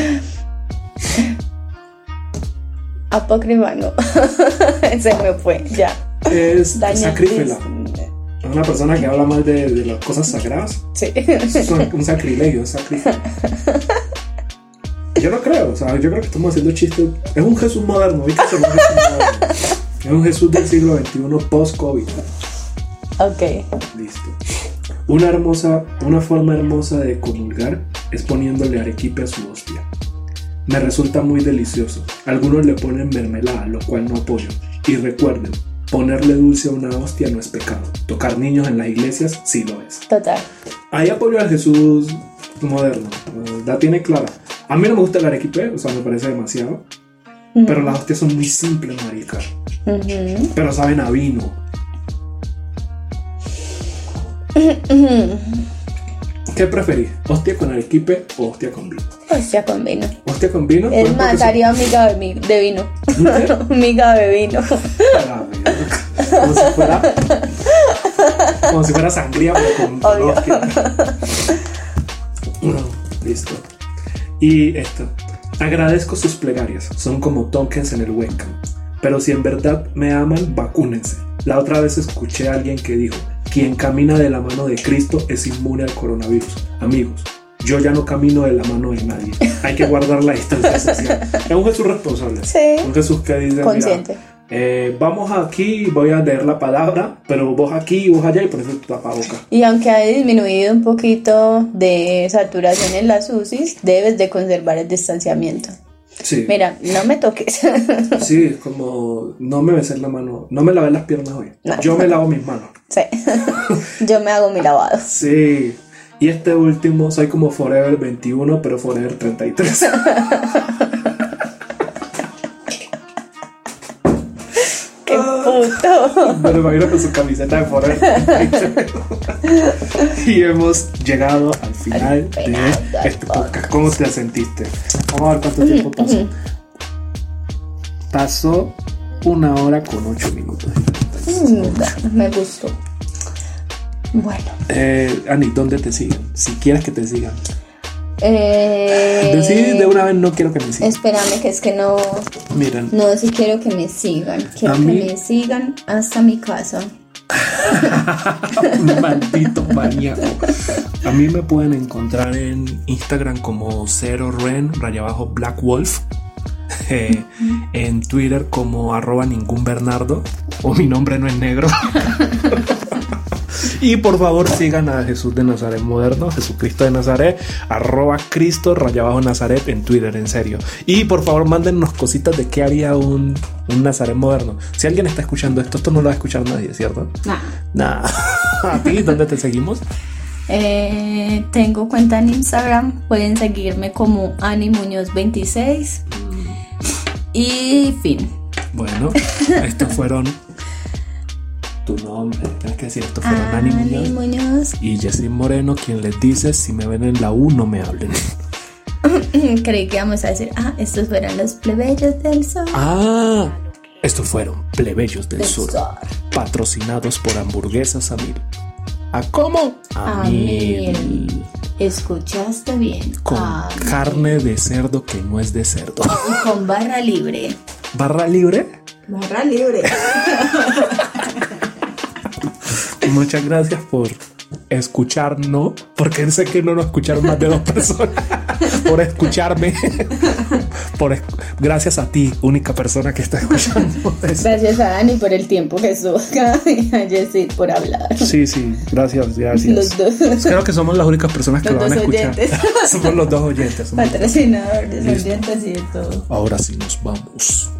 Apócrifa no. Se me fue, ya. Es. Es una persona que habla mal de, de las cosas sagradas. Sí. Es un, un sacrilegio, es sacrilegio. Yo no creo, o sea, yo creo que estamos haciendo chistes. Es un Jesús moderno, ¿viste? Es un Jesús moderno. Es un Jesús del siglo XXI post-COVID. Ok. Listo. Una hermosa, una forma hermosa de comulgar es poniéndole arequipe a su hostia. Me resulta muy delicioso. Algunos le ponen mermelada, lo cual no apoyo. Y recuerden, ponerle dulce a una hostia no es pecado. Tocar niños en las iglesias sí lo es. Total. Ahí apoyo al Jesús moderno. La tiene clara. A mí no me gusta el arequipe, o sea, me parece demasiado. Pero las hostias son muy simples, marica. Ujú. Pero saben a vino. ¿Qué preferís? ¿Hostia con arequipe o hostia con vino? Hostia con vino. ¿Hostia con vino? Es más, porque haría amiga de, vino. Amiga de vino. Como si fuera. Como si fuera sangría, pero con, con Obvio. hostia. Listo. Y esto. Agradezco sus plegarias. Son como tokens en el webcam. Pero si en verdad me aman, vacúnense. La otra vez escuché a alguien que dijo: Quien camina de la mano de Cristo es inmune al coronavirus. Amigos, yo ya no camino de la mano de nadie. Hay que guardar la distancia social. Es un Jesús responsable. Sí. Un Jesús que dice: "Mira, Consciente. eh, vamos aquí, voy a leer la palabra, pero vos aquí, vos allá y por eso tu tapaboca. Y aunque ha disminuido un poquito de saturación en las UCIs, debes de conservar el distanciamiento. Sí. Mira, no me toques. Sí, es como no me beses la mano, no me lavé las piernas hoy. No. Yo me lavo mis manos. sí. Yo me hago mi lavado. Sí. Y este último, soy como Forever 21, pero Forever 33. ¡Qué puto! Me lo imagino con su camiseta de Forever 33. y hemos llegado al final Al de final este podcast. ¿Cómo te sentiste? Vamos a ver cuánto tiempo pasó. Pasó una hora con ocho minutos. Mm, Me gustó. Bueno. Eh, Ani, ¿dónde te siguen? Si quieres que te sigan. Eh, Decí de una vez, no quiero que me sigan. Espérame, que es que no. Miren, No, si quiero que me sigan. Quiero que mí- me sigan hasta mi casa. maldito maníaco. A mí me pueden encontrar en Instagram como Cero Ren, raya abajo Black Wolf. Eh, en Twitter como arroba ningún Bernardo. O mi nombre no es negro. Y por favor sigan a Jesús de Nazaret Moderno, Jesucristo de Nazaret, arroba Cristo raya abajo Nazaret en Twitter, en serio. Y por favor mándennos cositas de qué haría un, un Nazaret moderno. Si alguien está escuchando esto, esto no lo va a escuchar nadie, ¿cierto? Nah. Nah. ¿A ti dónde te seguimos? Eh, tengo cuenta en Instagram. Pueden seguirme como Ani Muñoz 26. Y fin. Bueno, estos fueron tu nombre. Tienes que decir, estos fueron Ani Ani Muñoz Muñoz. y Jessie Moreno, quien les dice: si me ven en la U, no me hablen. Creí que íbamos a decir, ah, estos fueron los plebeyos del sol. Ah, estos fueron Plebeyos del Del Sur, patrocinados por Hamburguesas a Mil. ¿A cómo? A mil. Escuchaste bien. Con A mil. carne de cerdo que no es de cerdo. Con barra libre. ¿Barra libre? Barra libre. Muchas gracias por escucharnos, porque sé que no nos escucharon más de dos personas, por escucharme, por gracias a ti, única persona que está escuchando. Gracias a Ani por el tiempo que acá y a por hablar. Sí, sí, gracias, gracias. Los dos. Creo que somos las únicas personas que Los lo van a escuchar. oyentes. somos los dos oyentes. Patrocinadores, oyentes y de todo. Ahora sí nos vamos.